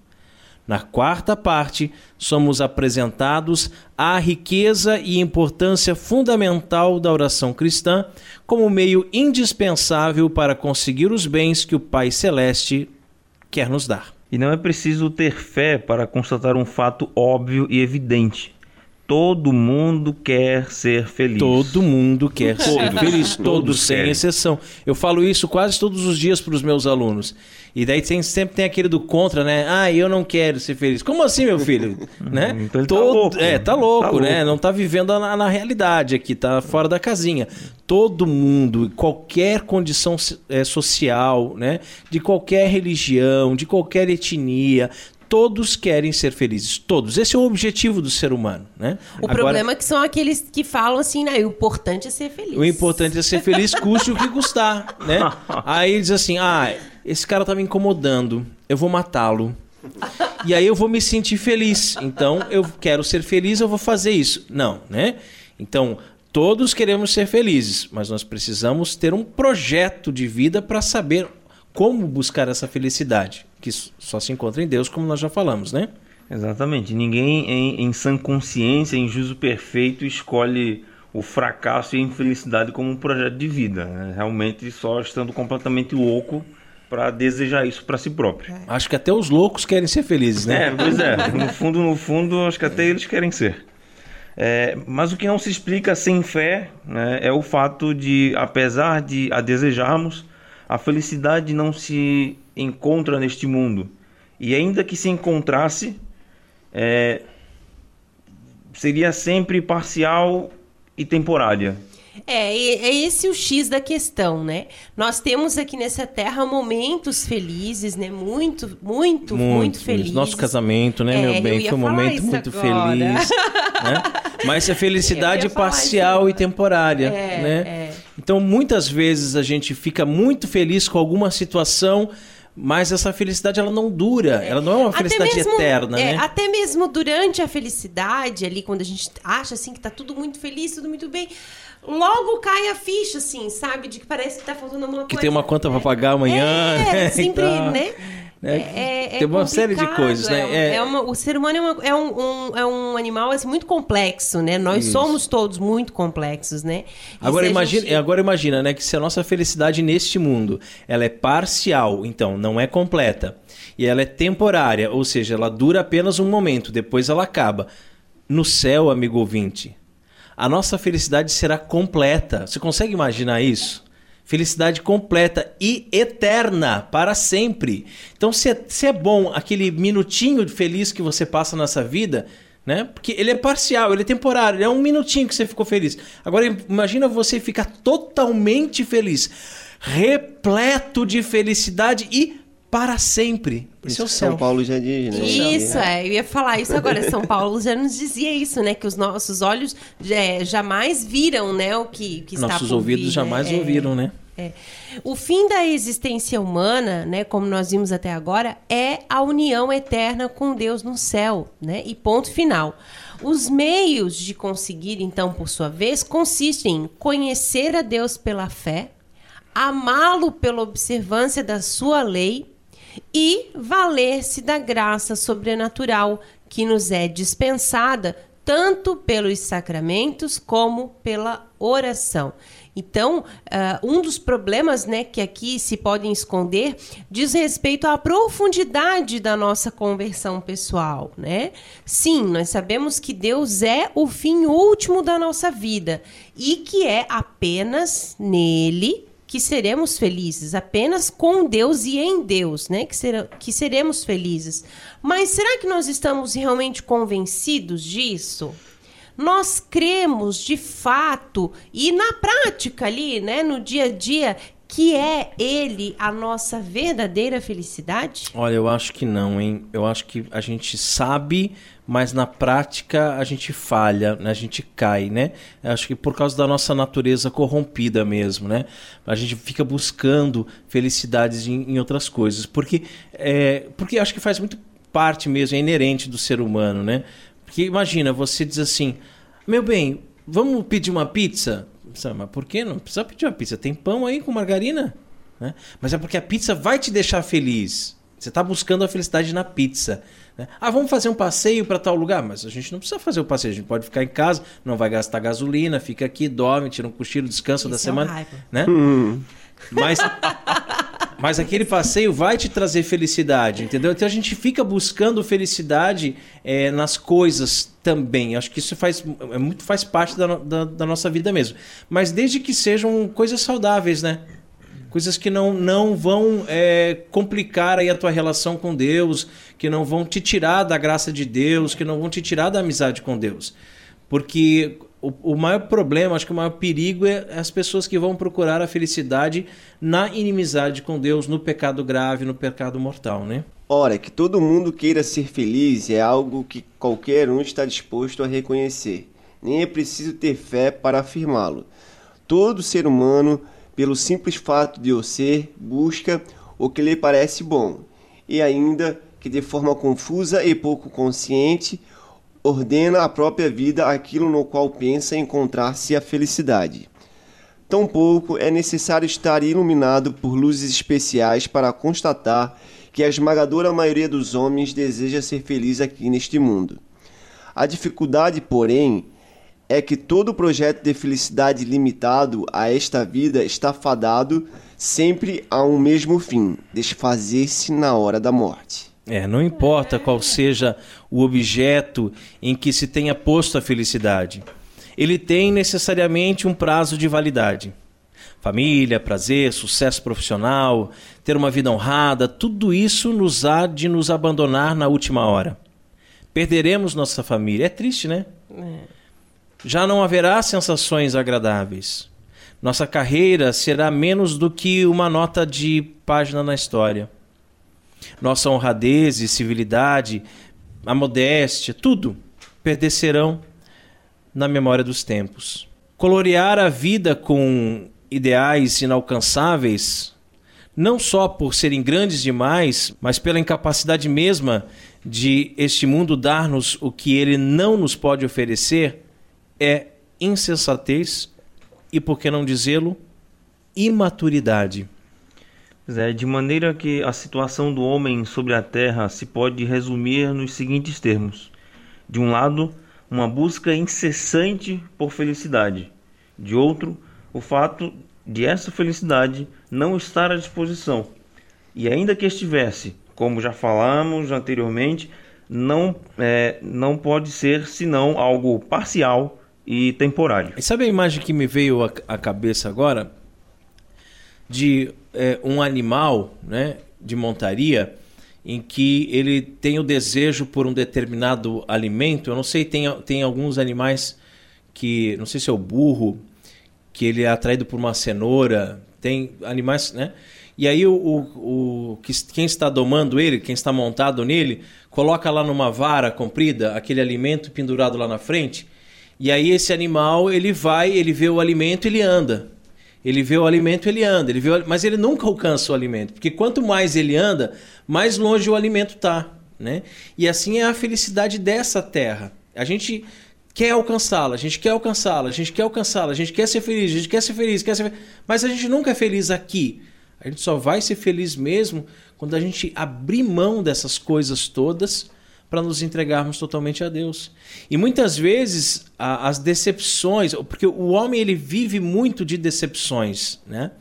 Na quarta parte, somos apresentados à riqueza e importância fundamental da oração cristã como meio indispensável para conseguir os bens que o Pai Celeste quer nos dar. E não é preciso ter fé para constatar um fato óbvio e evidente. Todo mundo quer ser feliz. Todo mundo quer ser Todos. feliz, todos, Todos sem querem. exceção. Eu falo isso quase todos os dias para os meus alunos. E daí tem- sempre tem aquele do contra, né? Ah, eu não quero ser feliz. Como assim, meu filho? né? Então ele tá louco. É, tá louco, Tá né? louco. Não tá vivendo na, na realidade aqui, tá fora da casinha. Todo mundo, qualquer condição eh, social, né? De qualquer religião, de qualquer etnia, todos querem ser felizes. Todos. Esse é o objetivo do ser humano, né? O Agora- problema é que são aqueles que falam assim, né? O importante é ser feliz. o importante é ser feliz, custe o que custar, né? [laughs] Aí diz assim: ah, esse cara tá me incomodando, eu vou matá-lo. E aí eu vou me sentir feliz. Então eu quero ser feliz, eu vou fazer isso. Não, né? Então todos queremos ser felizes, mas nós precisamos ter um projeto de vida para saber como buscar essa felicidade, que só se encontra em Deus, como nós já falamos, né? Exatamente. Ninguém em, em sã consciência, em juízo perfeito, escolhe o fracasso e a infelicidade como um projeto de vida. né? Realmente só estando completamente louco para desejar isso para si próprio. Acho que até os loucos querem ser felizes, né? É, pois é. No fundo, no fundo, acho que até eles querem ser. É, mas o que não se explica sem fé né, é o fato de, apesar de a desejarmos, a felicidade não se encontra neste mundo. E ainda que se encontrasse, é, seria sempre parcial e temporária. É, é esse o X da questão, né? Nós temos aqui nessa terra momentos felizes, né? Muito, muito, muito, felizes. Nosso casamento, né, É, meu eu bem? Foi um momento muito agora. feliz. né? [laughs] Mas é felicidade parcial e temporária. É, né? é. Então, muitas vezes a gente fica muito feliz com alguma situação, mas essa felicidade ela não dura. Ela não é uma felicidade eterna, é, né? Até mesmo durante a felicidade, ali, quando a gente acha assim que tá tudo muito feliz, tudo muito bem, logo cai a ficha, assim, sabe? De que parece que tá faltando alguma Que coisa. tem uma conta para pagar amanhã. É, [laughs] né? sempre, Então, né? É, tem uma série de coisas, né? É, É- é uma- o ser humano é, uma- é um, um- é um animal assim, muito complexo, né? Nós somos todos muito complexos, né? E Agora imagina, gente- agora imagina, né, que se a nossa felicidade neste mundo, ela é parcial, então não é completa, e ela é temporária, ou seja, ela dura apenas um momento, depois ela acaba. No céu, amigo ouvinte, a nossa felicidade será completa. Você consegue imaginar isso? Felicidade completa e eterna para sempre. Então, se é, se é bom aquele minutinho feliz que você passa nessa vida, né? Porque ele é parcial, ele é temporário, ele é um minutinho que você ficou feliz. Agora imagina você ficar totalmente feliz, repleto de felicidade e para sempre. Esse é o São céu. Paulo já diz, né? Isso, é, eu ia falar isso agora. São Paulo já nos dizia isso, né? Que os nossos olhos é, jamais viram, né? O que, que está Nossos por ouvidos vir, jamais né? É. ouviram, né? É. O fim da existência humana, né, como nós vimos até agora, é a união eterna com Deus no céu, né? E ponto final. Os meios de conseguir, então, por sua vez, consistem em conhecer a Deus pela fé, amá-lo pela observância da sua lei e valer-se da graça sobrenatural que nos é dispensada tanto pelos sacramentos como pela oração. Então, ah, um dos problemas né, que aqui se podem esconder diz respeito à profundidade da nossa conversão pessoal. Né? Sim, nós sabemos que Deus é o fim último da nossa vida e que é apenas nele que seremos felizes apenas com Deus e em Deus, né? Que, será, que seremos felizes. Mas será que nós estamos realmente convencidos disso? Nós cremos de fato e na prática ali, né, no dia a dia, que é ele a nossa verdadeira felicidade? Olha, eu acho que não, hein? Eu acho que a gente sabe, mas na prática a gente falha, né? a gente cai, né? Eu acho que por causa da nossa natureza corrompida mesmo, né? A gente fica buscando felicidades em, em outras coisas, porque é, porque acho que faz muito parte mesmo, é inerente do ser humano, né? Porque imagina, você diz assim, meu bem, vamos pedir uma pizza? Mas por que não precisa pedir uma pizza? Tem pão aí com margarina. Né? Mas é porque a pizza vai te deixar feliz. Você está buscando a felicidade na pizza. Né? Ah, vamos fazer um passeio para tal lugar? Mas a gente não precisa fazer o passeio. A gente pode ficar em casa, não vai gastar gasolina, fica aqui, dorme, tira um cochilo, descansa Isso da é semana. É né? Hum. Mas, [laughs] mas aquele passeio vai te trazer felicidade, entendeu? Então a gente fica buscando felicidade é, nas coisas também. Acho que isso faz, é muito faz parte da, da, da nossa vida mesmo. Mas desde que sejam coisas saudáveis, né? coisas que não, não vão é, complicar aí a tua relação com Deus, que não vão te tirar da graça de Deus, que não vão te tirar da amizade com Deus. Porque o, o maior problema, acho que o maior perigo é as pessoas que vão procurar a felicidade na inimizade com Deus, no pecado grave, no pecado mortal, né? Ora, que todo mundo queira ser feliz é algo que qualquer um está disposto a reconhecer. Nem é preciso ter fé para afirmá-lo. Todo ser humano pelo simples fato de eu ser, busca o que lhe parece bom, e ainda que de forma confusa e pouco consciente ordena à própria vida aquilo no qual pensa encontrar-se a felicidade. Tampouco é necessário estar iluminado por luzes especiais para constatar que a esmagadora maioria dos homens deseja ser feliz aqui neste mundo. A dificuldade, porém, é que todo projeto de felicidade limitado a esta vida está fadado sempre a um mesmo fim: desfazer-se na hora da morte. É, não importa qual seja o objeto em que se tenha posto a felicidade, ele tem necessariamente um prazo de validade. Família, prazer, sucesso profissional, ter uma vida honrada, tudo isso nos há de nos abandonar na última hora. Perderemos nossa família. É triste, né? É já não haverá sensações agradáveis. Nossa carreira será menos do que uma nota de página na história. Nossa honradez e civilidade, a modéstia, tudo perdecerão na memória dos tempos. Colorear a vida com ideais inalcançáveis, não só por serem grandes demais, mas pela incapacidade mesma de este mundo dar-nos o que ele não nos pode oferecer, é insensatez e, por que não dizê-lo, imaturidade. De maneira que a situação do homem sobre a terra se pode resumir nos seguintes termos: de um lado, uma busca incessante por felicidade, de outro, o fato de essa felicidade não estar à disposição, e ainda que estivesse, como já falamos anteriormente, não, é, não pode ser senão algo parcial e temporário. E sabe a imagem que me veio à cabeça agora? De é, um animal né, de montaria em que ele tem o desejo por um determinado alimento. Eu não sei, tem, tem alguns animais que, não sei se é o burro, que ele é atraído por uma cenoura. Tem animais, né? E aí o, o, o, quem está domando ele, quem está montado nele, coloca lá numa vara comprida aquele alimento pendurado lá na frente e aí esse animal, ele vai, ele vê o alimento, ele anda. Ele vê o alimento, ele anda, ele vê mas ele nunca alcança o alimento, porque quanto mais ele anda, mais longe o alimento está, né? E assim é a felicidade dessa terra. A gente quer alcançá-la, a gente quer alcançá-la, a gente quer alcançá-la, a gente quer ser feliz, a gente quer ser feliz, quer ser mas a gente nunca é feliz aqui. A gente só vai ser feliz mesmo quando a gente abrir mão dessas coisas todas para nos entregarmos totalmente a Deus. E muitas vezes a, as decepções, porque o homem ele vive muito de decepções, né?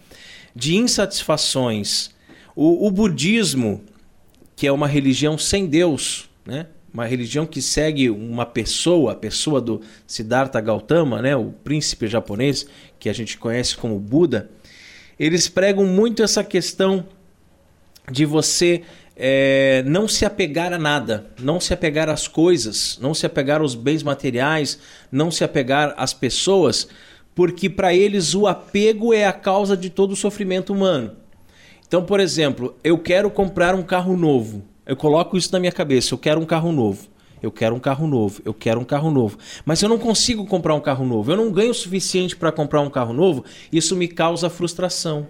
de insatisfações. O, o budismo, que é uma religião sem Deus, né? uma religião que segue uma pessoa, a pessoa do Siddhartha Gautama, né? o príncipe japonês, que a gente conhece como Buda, eles pregam muito essa questão de você é, não se apegar a nada, não se apegar às coisas, não se apegar aos bens materiais, não se apegar às pessoas, porque para eles o apego é a causa de todo o sofrimento humano. Então, por exemplo, eu quero comprar um carro novo. Eu coloco isso na minha cabeça, eu quero um carro novo. Eu quero um carro novo, eu quero um carro novo. Mas eu não consigo comprar um carro novo, eu não ganho o suficiente para comprar um carro novo, isso me causa frustração.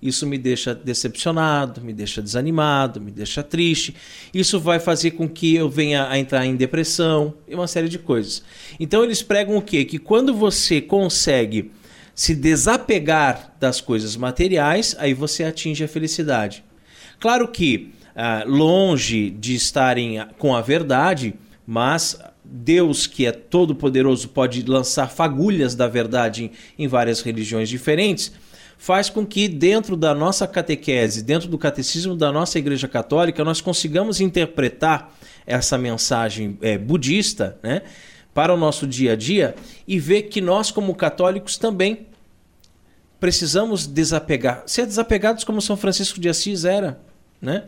Isso me deixa decepcionado, me deixa desanimado, me deixa triste. Isso vai fazer com que eu venha a entrar em depressão e uma série de coisas. Então eles pregam o quê? Que quando você consegue se desapegar das coisas materiais, aí você atinge a felicidade. Claro que ah, longe de estarem com a verdade, mas Deus, que é todo poderoso, pode lançar fagulhas da verdade em várias religiões diferentes faz com que, dentro da nossa catequese, dentro do catecismo da nossa Igreja Católica, nós consigamos interpretar essa mensagem é, budista né, para o nosso dia a dia e ver que nós, como católicos, também precisamos desapegar, ser desapegados como São Francisco de Assis era, né?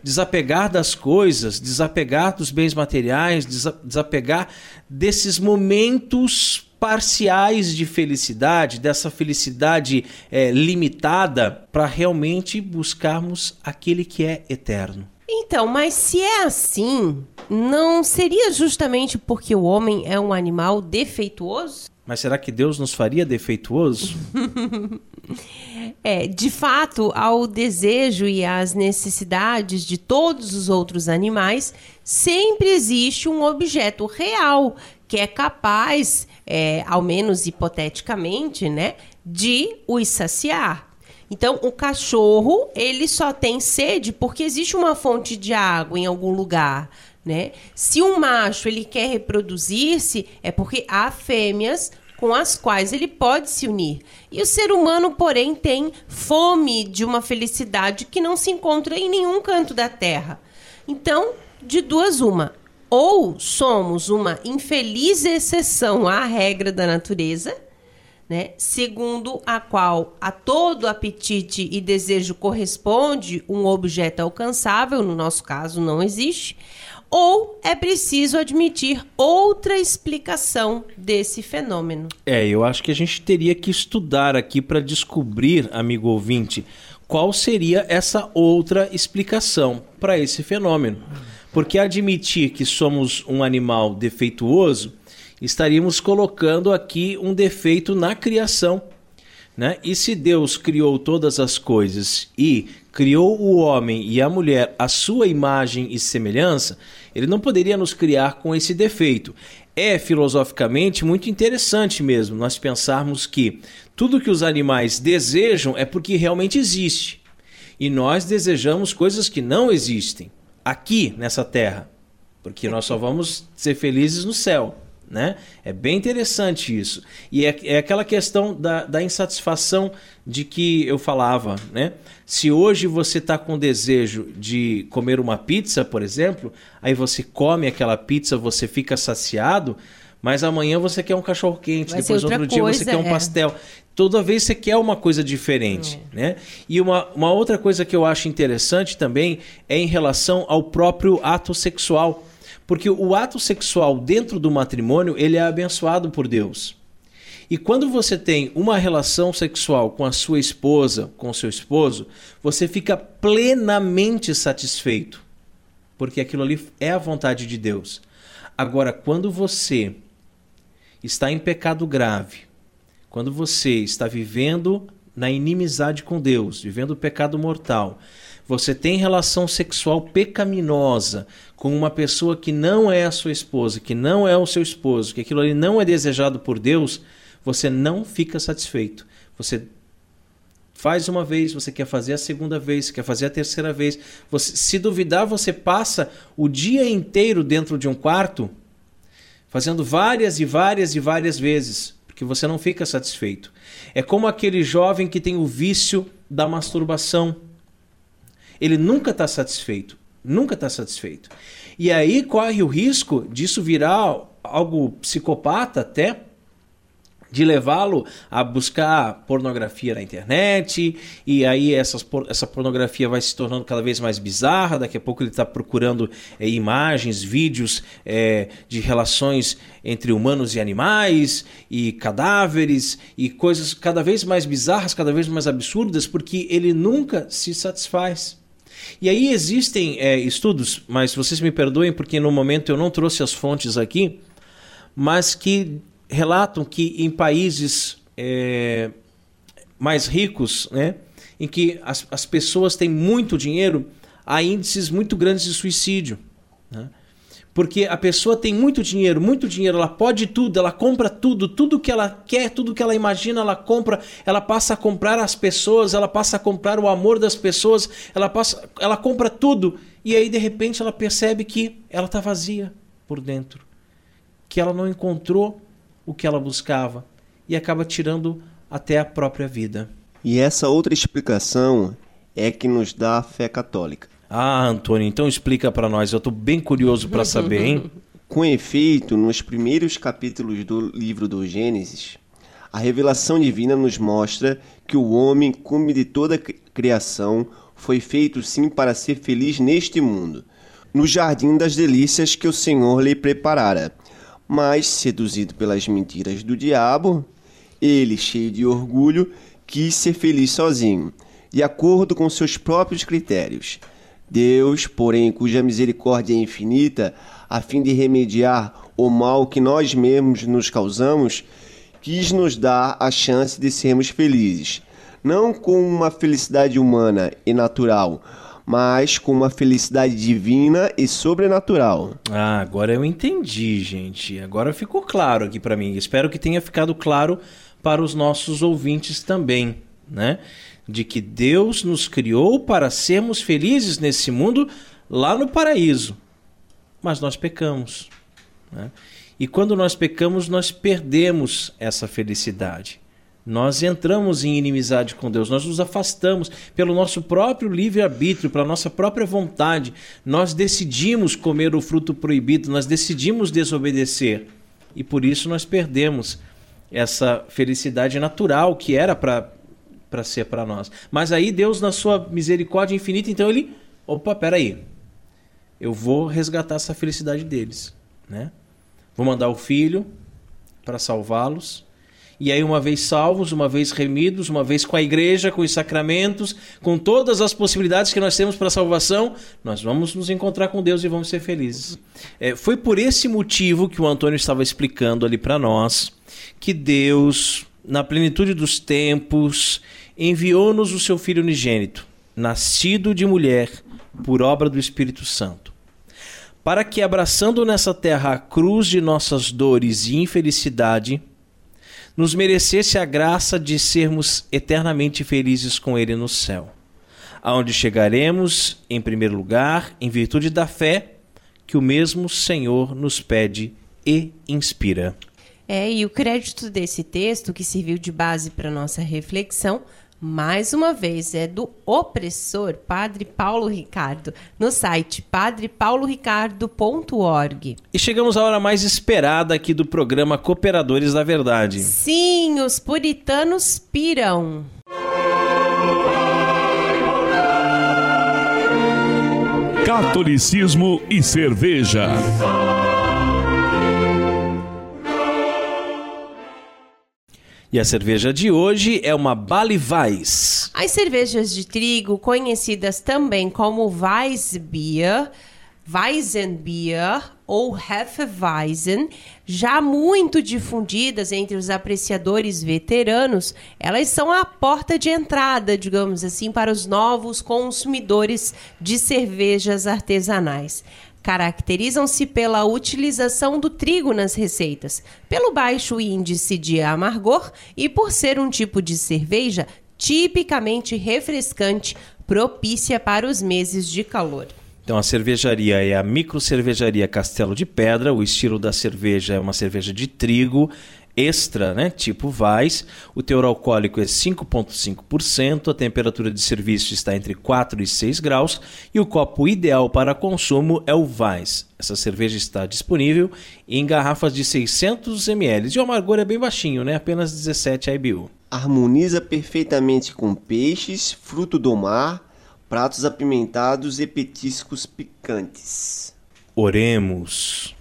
Desapegar das coisas, desapegar dos bens materiais, desapegar desses momentos parciais de felicidade, dessa felicidade é, limitada, para realmente buscarmos aquele que é eterno. Então, mas se é assim, não seria justamente porque o homem é um animal defeituoso? Mas será que Deus nos faria defeituoso? [laughs] é, de fato, ao desejo e às necessidades de todos os outros animais, sempre existe um objeto real que é capaz é, ao menos hipoteticamente, né, de os saciar. Então, o cachorro, ele só tem sede porque existe uma fonte de água em algum lugar, né? Se um macho ele quer reproduzir-se, é porque há fêmeas com as quais ele pode se unir. E o ser humano, porém, tem fome de uma felicidade que não se encontra em nenhum canto da terra. Então, de duas uma, ou somos uma infeliz exceção à regra da natureza, né, segundo a qual a todo apetite e desejo corresponde um objeto alcançável, no nosso caso não existe, ou é preciso admitir outra explicação desse fenômeno. É, eu acho que a gente teria que estudar aqui para descobrir, amigo ouvinte, qual seria essa outra explicação para esse fenômeno. Porque admitir que somos um animal defeituoso, estaríamos colocando aqui um defeito na criação. Né? E se Deus criou todas as coisas e criou o homem e a mulher à sua imagem e semelhança, ele não poderia nos criar com esse defeito. É filosoficamente muito interessante mesmo nós pensarmos que tudo que os animais desejam é porque realmente existe. E nós desejamos coisas que não existem aqui nessa terra, porque nós só vamos ser felizes no céu. Né? É bem interessante isso. E é, é aquela questão da, da, insatisfação de que eu falava. Né? Se hoje você está com desejo de comer uma pizza, por exemplo, aí você come aquela pizza, você fica saciado, mas amanhã você quer um cachorro quente, Vai depois outro dia você quer um é. pastel toda vez você quer uma coisa diferente, é. né? E uma, uma outra coisa que eu acho interessante também é em relação ao próprio ato sexual. Porque o ato sexual dentro do matrimônio, ele é abençoado por Deus. E quando você tem uma relação sexual com a sua esposa, com o seu esposo, você fica plenamente satisfeito. Porque aquilo ali é a vontade de Deus. Agora, quando você está em pecado grave, quando você está vivendo na inimizade com Deus, vivendo o pecado mortal, você tem relação sexual pecaminosa com uma pessoa que não é a sua esposa, que não é o seu esposo, que aquilo ali não é desejado por Deus, você não fica satisfeito. Você faz uma vez, você quer fazer a segunda vez, quer fazer a terceira vez. Você, se duvidar, você passa o dia inteiro dentro de um quarto fazendo várias e várias e várias vezes que você não fica satisfeito. É como aquele jovem que tem o vício da masturbação. Ele nunca está satisfeito. Nunca está satisfeito. E aí corre o risco disso virar algo psicopata até, de levá-lo a buscar pornografia na internet e aí essas, essa pornografia vai se tornando cada vez mais bizarra daqui a pouco ele está procurando é, imagens vídeos é, de relações entre humanos e animais e cadáveres e coisas cada vez mais bizarras cada vez mais absurdas porque ele nunca se satisfaz. E aí existem é, estudos mas vocês me perdoem porque no momento eu não trouxe as fontes aqui mas que relatam que em países é, mais ricos, né, em que as, as pessoas têm muito dinheiro, há índices muito grandes de suicídio. Né? Porque a pessoa tem muito dinheiro, muito dinheiro, ela pode tudo, ela compra tudo, tudo que ela quer, tudo que ela imagina, ela compra, ela passa a comprar as pessoas, ela passa a comprar o amor das pessoas, ela passa, ela compra tudo e aí de repente ela percebe que ela está vazia por dentro, que ela não encontrou o que ela buscava e acaba tirando até a própria vida. E essa outra explicação é que nos dá a fé católica. Ah, Antônio, então explica para nós, eu estou bem curioso para saber, hein? [laughs] Com efeito, nos primeiros capítulos do livro do Gênesis, a revelação divina nos mostra que o homem, como de toda a criação, foi feito sim para ser feliz neste mundo, no jardim das delícias que o Senhor lhe preparara. Mas, seduzido pelas mentiras do diabo, ele, cheio de orgulho, quis ser feliz sozinho, de acordo com seus próprios critérios. Deus, porém, cuja misericórdia é infinita, a fim de remediar o mal que nós mesmos nos causamos, quis nos dar a chance de sermos felizes, não com uma felicidade humana e natural, mas com uma felicidade divina e sobrenatural. Ah, agora eu entendi, gente. Agora ficou claro aqui para mim. Espero que tenha ficado claro para os nossos ouvintes também, né? De que Deus nos criou para sermos felizes nesse mundo lá no paraíso. Mas nós pecamos. Né? E quando nós pecamos, nós perdemos essa felicidade. Nós entramos em inimizade com Deus, nós nos afastamos pelo nosso próprio livre-arbítrio, pela nossa própria vontade. Nós decidimos comer o fruto proibido, nós decidimos desobedecer. E por isso nós perdemos essa felicidade natural que era para ser para nós. Mas aí Deus, na sua misericórdia infinita, então ele, opa, peraí, eu vou resgatar essa felicidade deles, né? Vou mandar o filho para salvá-los e aí, uma vez salvos, uma vez remidos, uma vez com a igreja, com os sacramentos, com todas as possibilidades que nós temos para a salvação, nós vamos nos encontrar com Deus e vamos ser felizes. É, foi por esse motivo que o Antônio estava explicando ali para nós que Deus, na plenitude dos tempos, enviou-nos o seu Filho unigênito, nascido de mulher, por obra do Espírito Santo para que, abraçando nessa terra a cruz de nossas dores e infelicidade, nos merecesse a graça de sermos eternamente felizes com Ele no céu, aonde chegaremos, em primeiro lugar, em virtude da fé que o mesmo Senhor nos pede e inspira. É, e o crédito desse texto, que serviu de base para nossa reflexão, mais uma vez, é do opressor Padre Paulo Ricardo, no site padrepauloricardo.org. E chegamos à hora mais esperada aqui do programa Cooperadores da Verdade. Sim, os puritanos piram. Catolicismo e cerveja. E a cerveja de hoje é uma Bali Weiss. As cervejas de trigo, conhecidas também como Weissbier, Weizenbier ou Hefeweizen, já muito difundidas entre os apreciadores veteranos, elas são a porta de entrada, digamos assim, para os novos consumidores de cervejas artesanais caracterizam-se pela utilização do trigo nas receitas, pelo baixo índice de amargor e por ser um tipo de cerveja tipicamente refrescante, propícia para os meses de calor. Então a cervejaria é a micro cervejaria Castelo de Pedra. O estilo da cerveja é uma cerveja de trigo. Extra, né, tipo Vais, o teor alcoólico é 5,5%, a temperatura de serviço está entre 4 e 6 graus e o copo ideal para consumo é o Vais. Essa cerveja está disponível em garrafas de 600 ml e o amargor é bem baixinho, né, apenas 17 IBU. Harmoniza perfeitamente com peixes, fruto do mar, pratos apimentados e petiscos picantes. Oremos.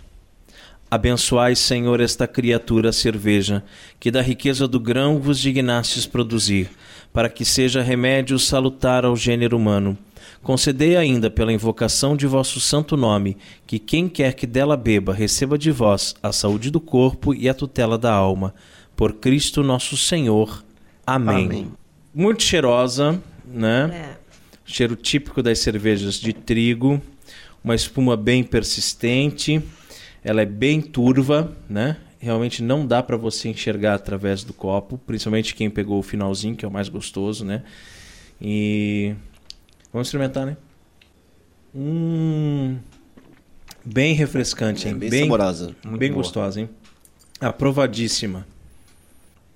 Abençoai, Senhor, esta criatura cerveja, que da riqueza do grão vos dignastes produzir, para que seja remédio salutar ao gênero humano. Concedei ainda, pela invocação de vosso santo nome, que quem quer que dela beba receba de vós a saúde do corpo e a tutela da alma. Por Cristo nosso Senhor. Amém. Amém. Muito cheirosa, né? É. Cheiro típico das cervejas de trigo, uma espuma bem persistente, ela é bem turva, né? Realmente não dá para você enxergar através do copo, principalmente quem pegou o finalzinho, que é o mais gostoso, né? E vamos experimentar, né? Hum, bem refrescante, É hein? bem saborosa. Muito bem boa. gostosa, hein? Aprovadíssima.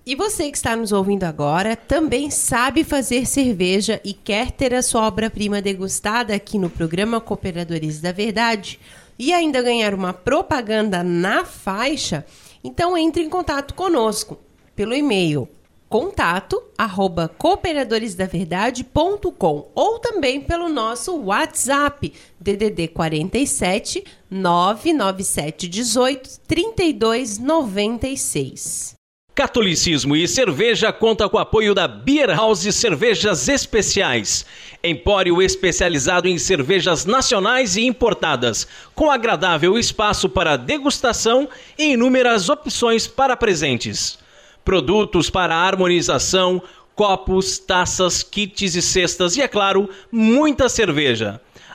E você que está nos ouvindo agora também sabe fazer cerveja e quer ter a sua obra-prima degustada aqui no programa Cooperadores da Verdade e ainda ganhar uma propaganda na faixa? Então entre em contato conosco pelo e-mail contato arroba ou também pelo nosso WhatsApp DDD 47 997 18 32 96. Catolicismo e cerveja conta com o apoio da Beer House Cervejas Especiais, empório especializado em cervejas nacionais e importadas, com agradável espaço para degustação e inúmeras opções para presentes. Produtos para harmonização, copos, taças, kits e cestas e, é claro, muita cerveja.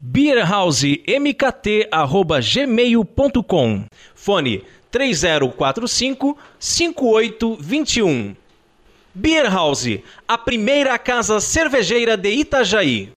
beerhousemkt@gmail.com. Fone 3045 5821. Beer House, a primeira casa cervejeira de Itajaí.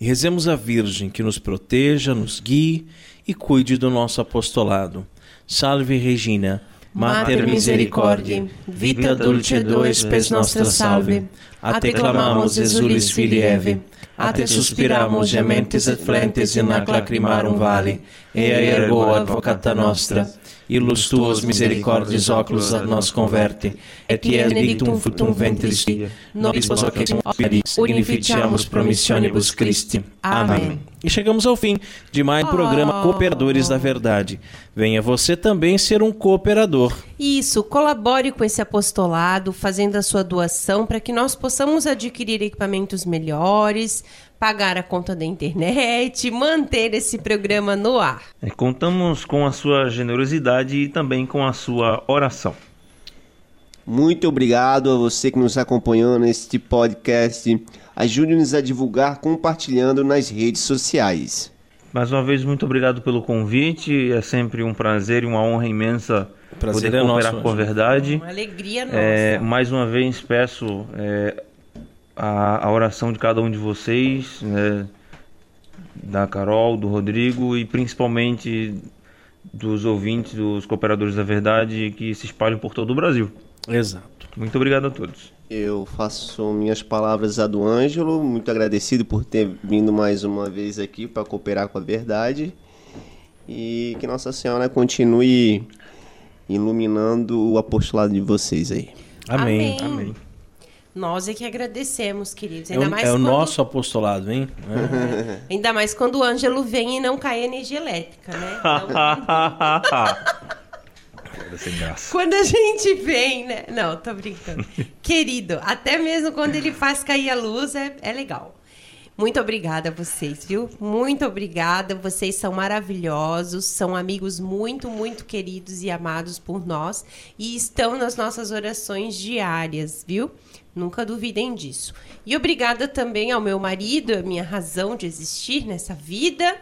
E rezemos a Virgem que nos proteja, nos guie e cuide do nosso apostolado. Salve Regina, Mater Misericordiae, vita dulcedo spes nostra salve. A te clamamos, exulis filii Eve. A te suspiramos, gementes et flentes in ac lacrimarum vale. Ea ergo advocata nostra. Illus tuos misericordiis oculos ad nos converte. Et ies dictum futum ventris. Nobis vocem spedis. Unificiamus promissionibus Christi. Amém. E chegamos ao fim de mais um programa Cooperadores da Verdade. Venha você também ser um cooperador. Isso, colabore com esse apostolado, fazendo a sua doação para que nós possamos adquirir equipamentos melhores, pagar a conta da internet, manter esse programa no ar. É, contamos com a sua generosidade e também com a sua oração. Muito obrigado a você que nos acompanhou neste podcast. Ajude-nos a divulgar compartilhando nas redes sociais. Mais uma vez, muito obrigado pelo convite. É sempre um prazer e uma honra imensa Prazer poder é cooperar nosso, com a verdade. Uma alegria nossa. É, mais uma vez peço é, a, a oração de cada um de vocês, né, da Carol, do Rodrigo e principalmente dos ouvintes, dos cooperadores da verdade que se espalham por todo o Brasil. Exato. Muito obrigado a todos. Eu faço minhas palavras a do Ângelo, muito agradecido por ter vindo mais uma vez aqui para cooperar com a verdade. E que Nossa Senhora continue iluminando o apostolado de vocês aí. Amém. Amém. Nós é que agradecemos, queridos. É Ainda o, mais é o quando, nosso apostolado, hein? É. [laughs] Ainda mais quando o Ângelo vem e não cai energia elétrica, né? Então, quando a gente vem, né? Não, tô brincando. [laughs] Querido, até mesmo quando ele faz cair a luz, é, é legal. Muito obrigada a vocês, viu? Muito obrigada. Vocês são maravilhosos, são amigos muito, muito queridos e amados por nós e estão nas nossas orações diárias, viu? Nunca duvidem disso. E obrigada também ao meu marido, a minha razão de existir nessa vida.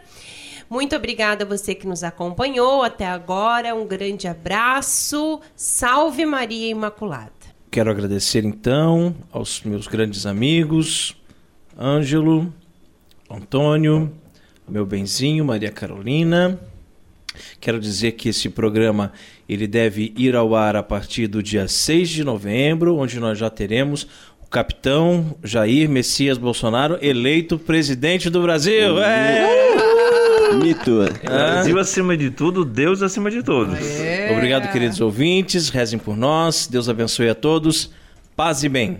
Muito obrigada a você que nos acompanhou até agora. Um grande abraço. Salve Maria Imaculada. Quero agradecer então aos meus grandes amigos, Ângelo, Antônio, meu benzinho, Maria Carolina. Quero dizer que esse programa ele deve ir ao ar a partir do dia 6 de novembro, onde nós já teremos o capitão Jair Messias Bolsonaro eleito presidente do Brasil. É! Mito. Brasil acima de tudo, Deus acima de todos. Obrigado, queridos ouvintes. Rezem por nós. Deus abençoe a todos. Paz e bem.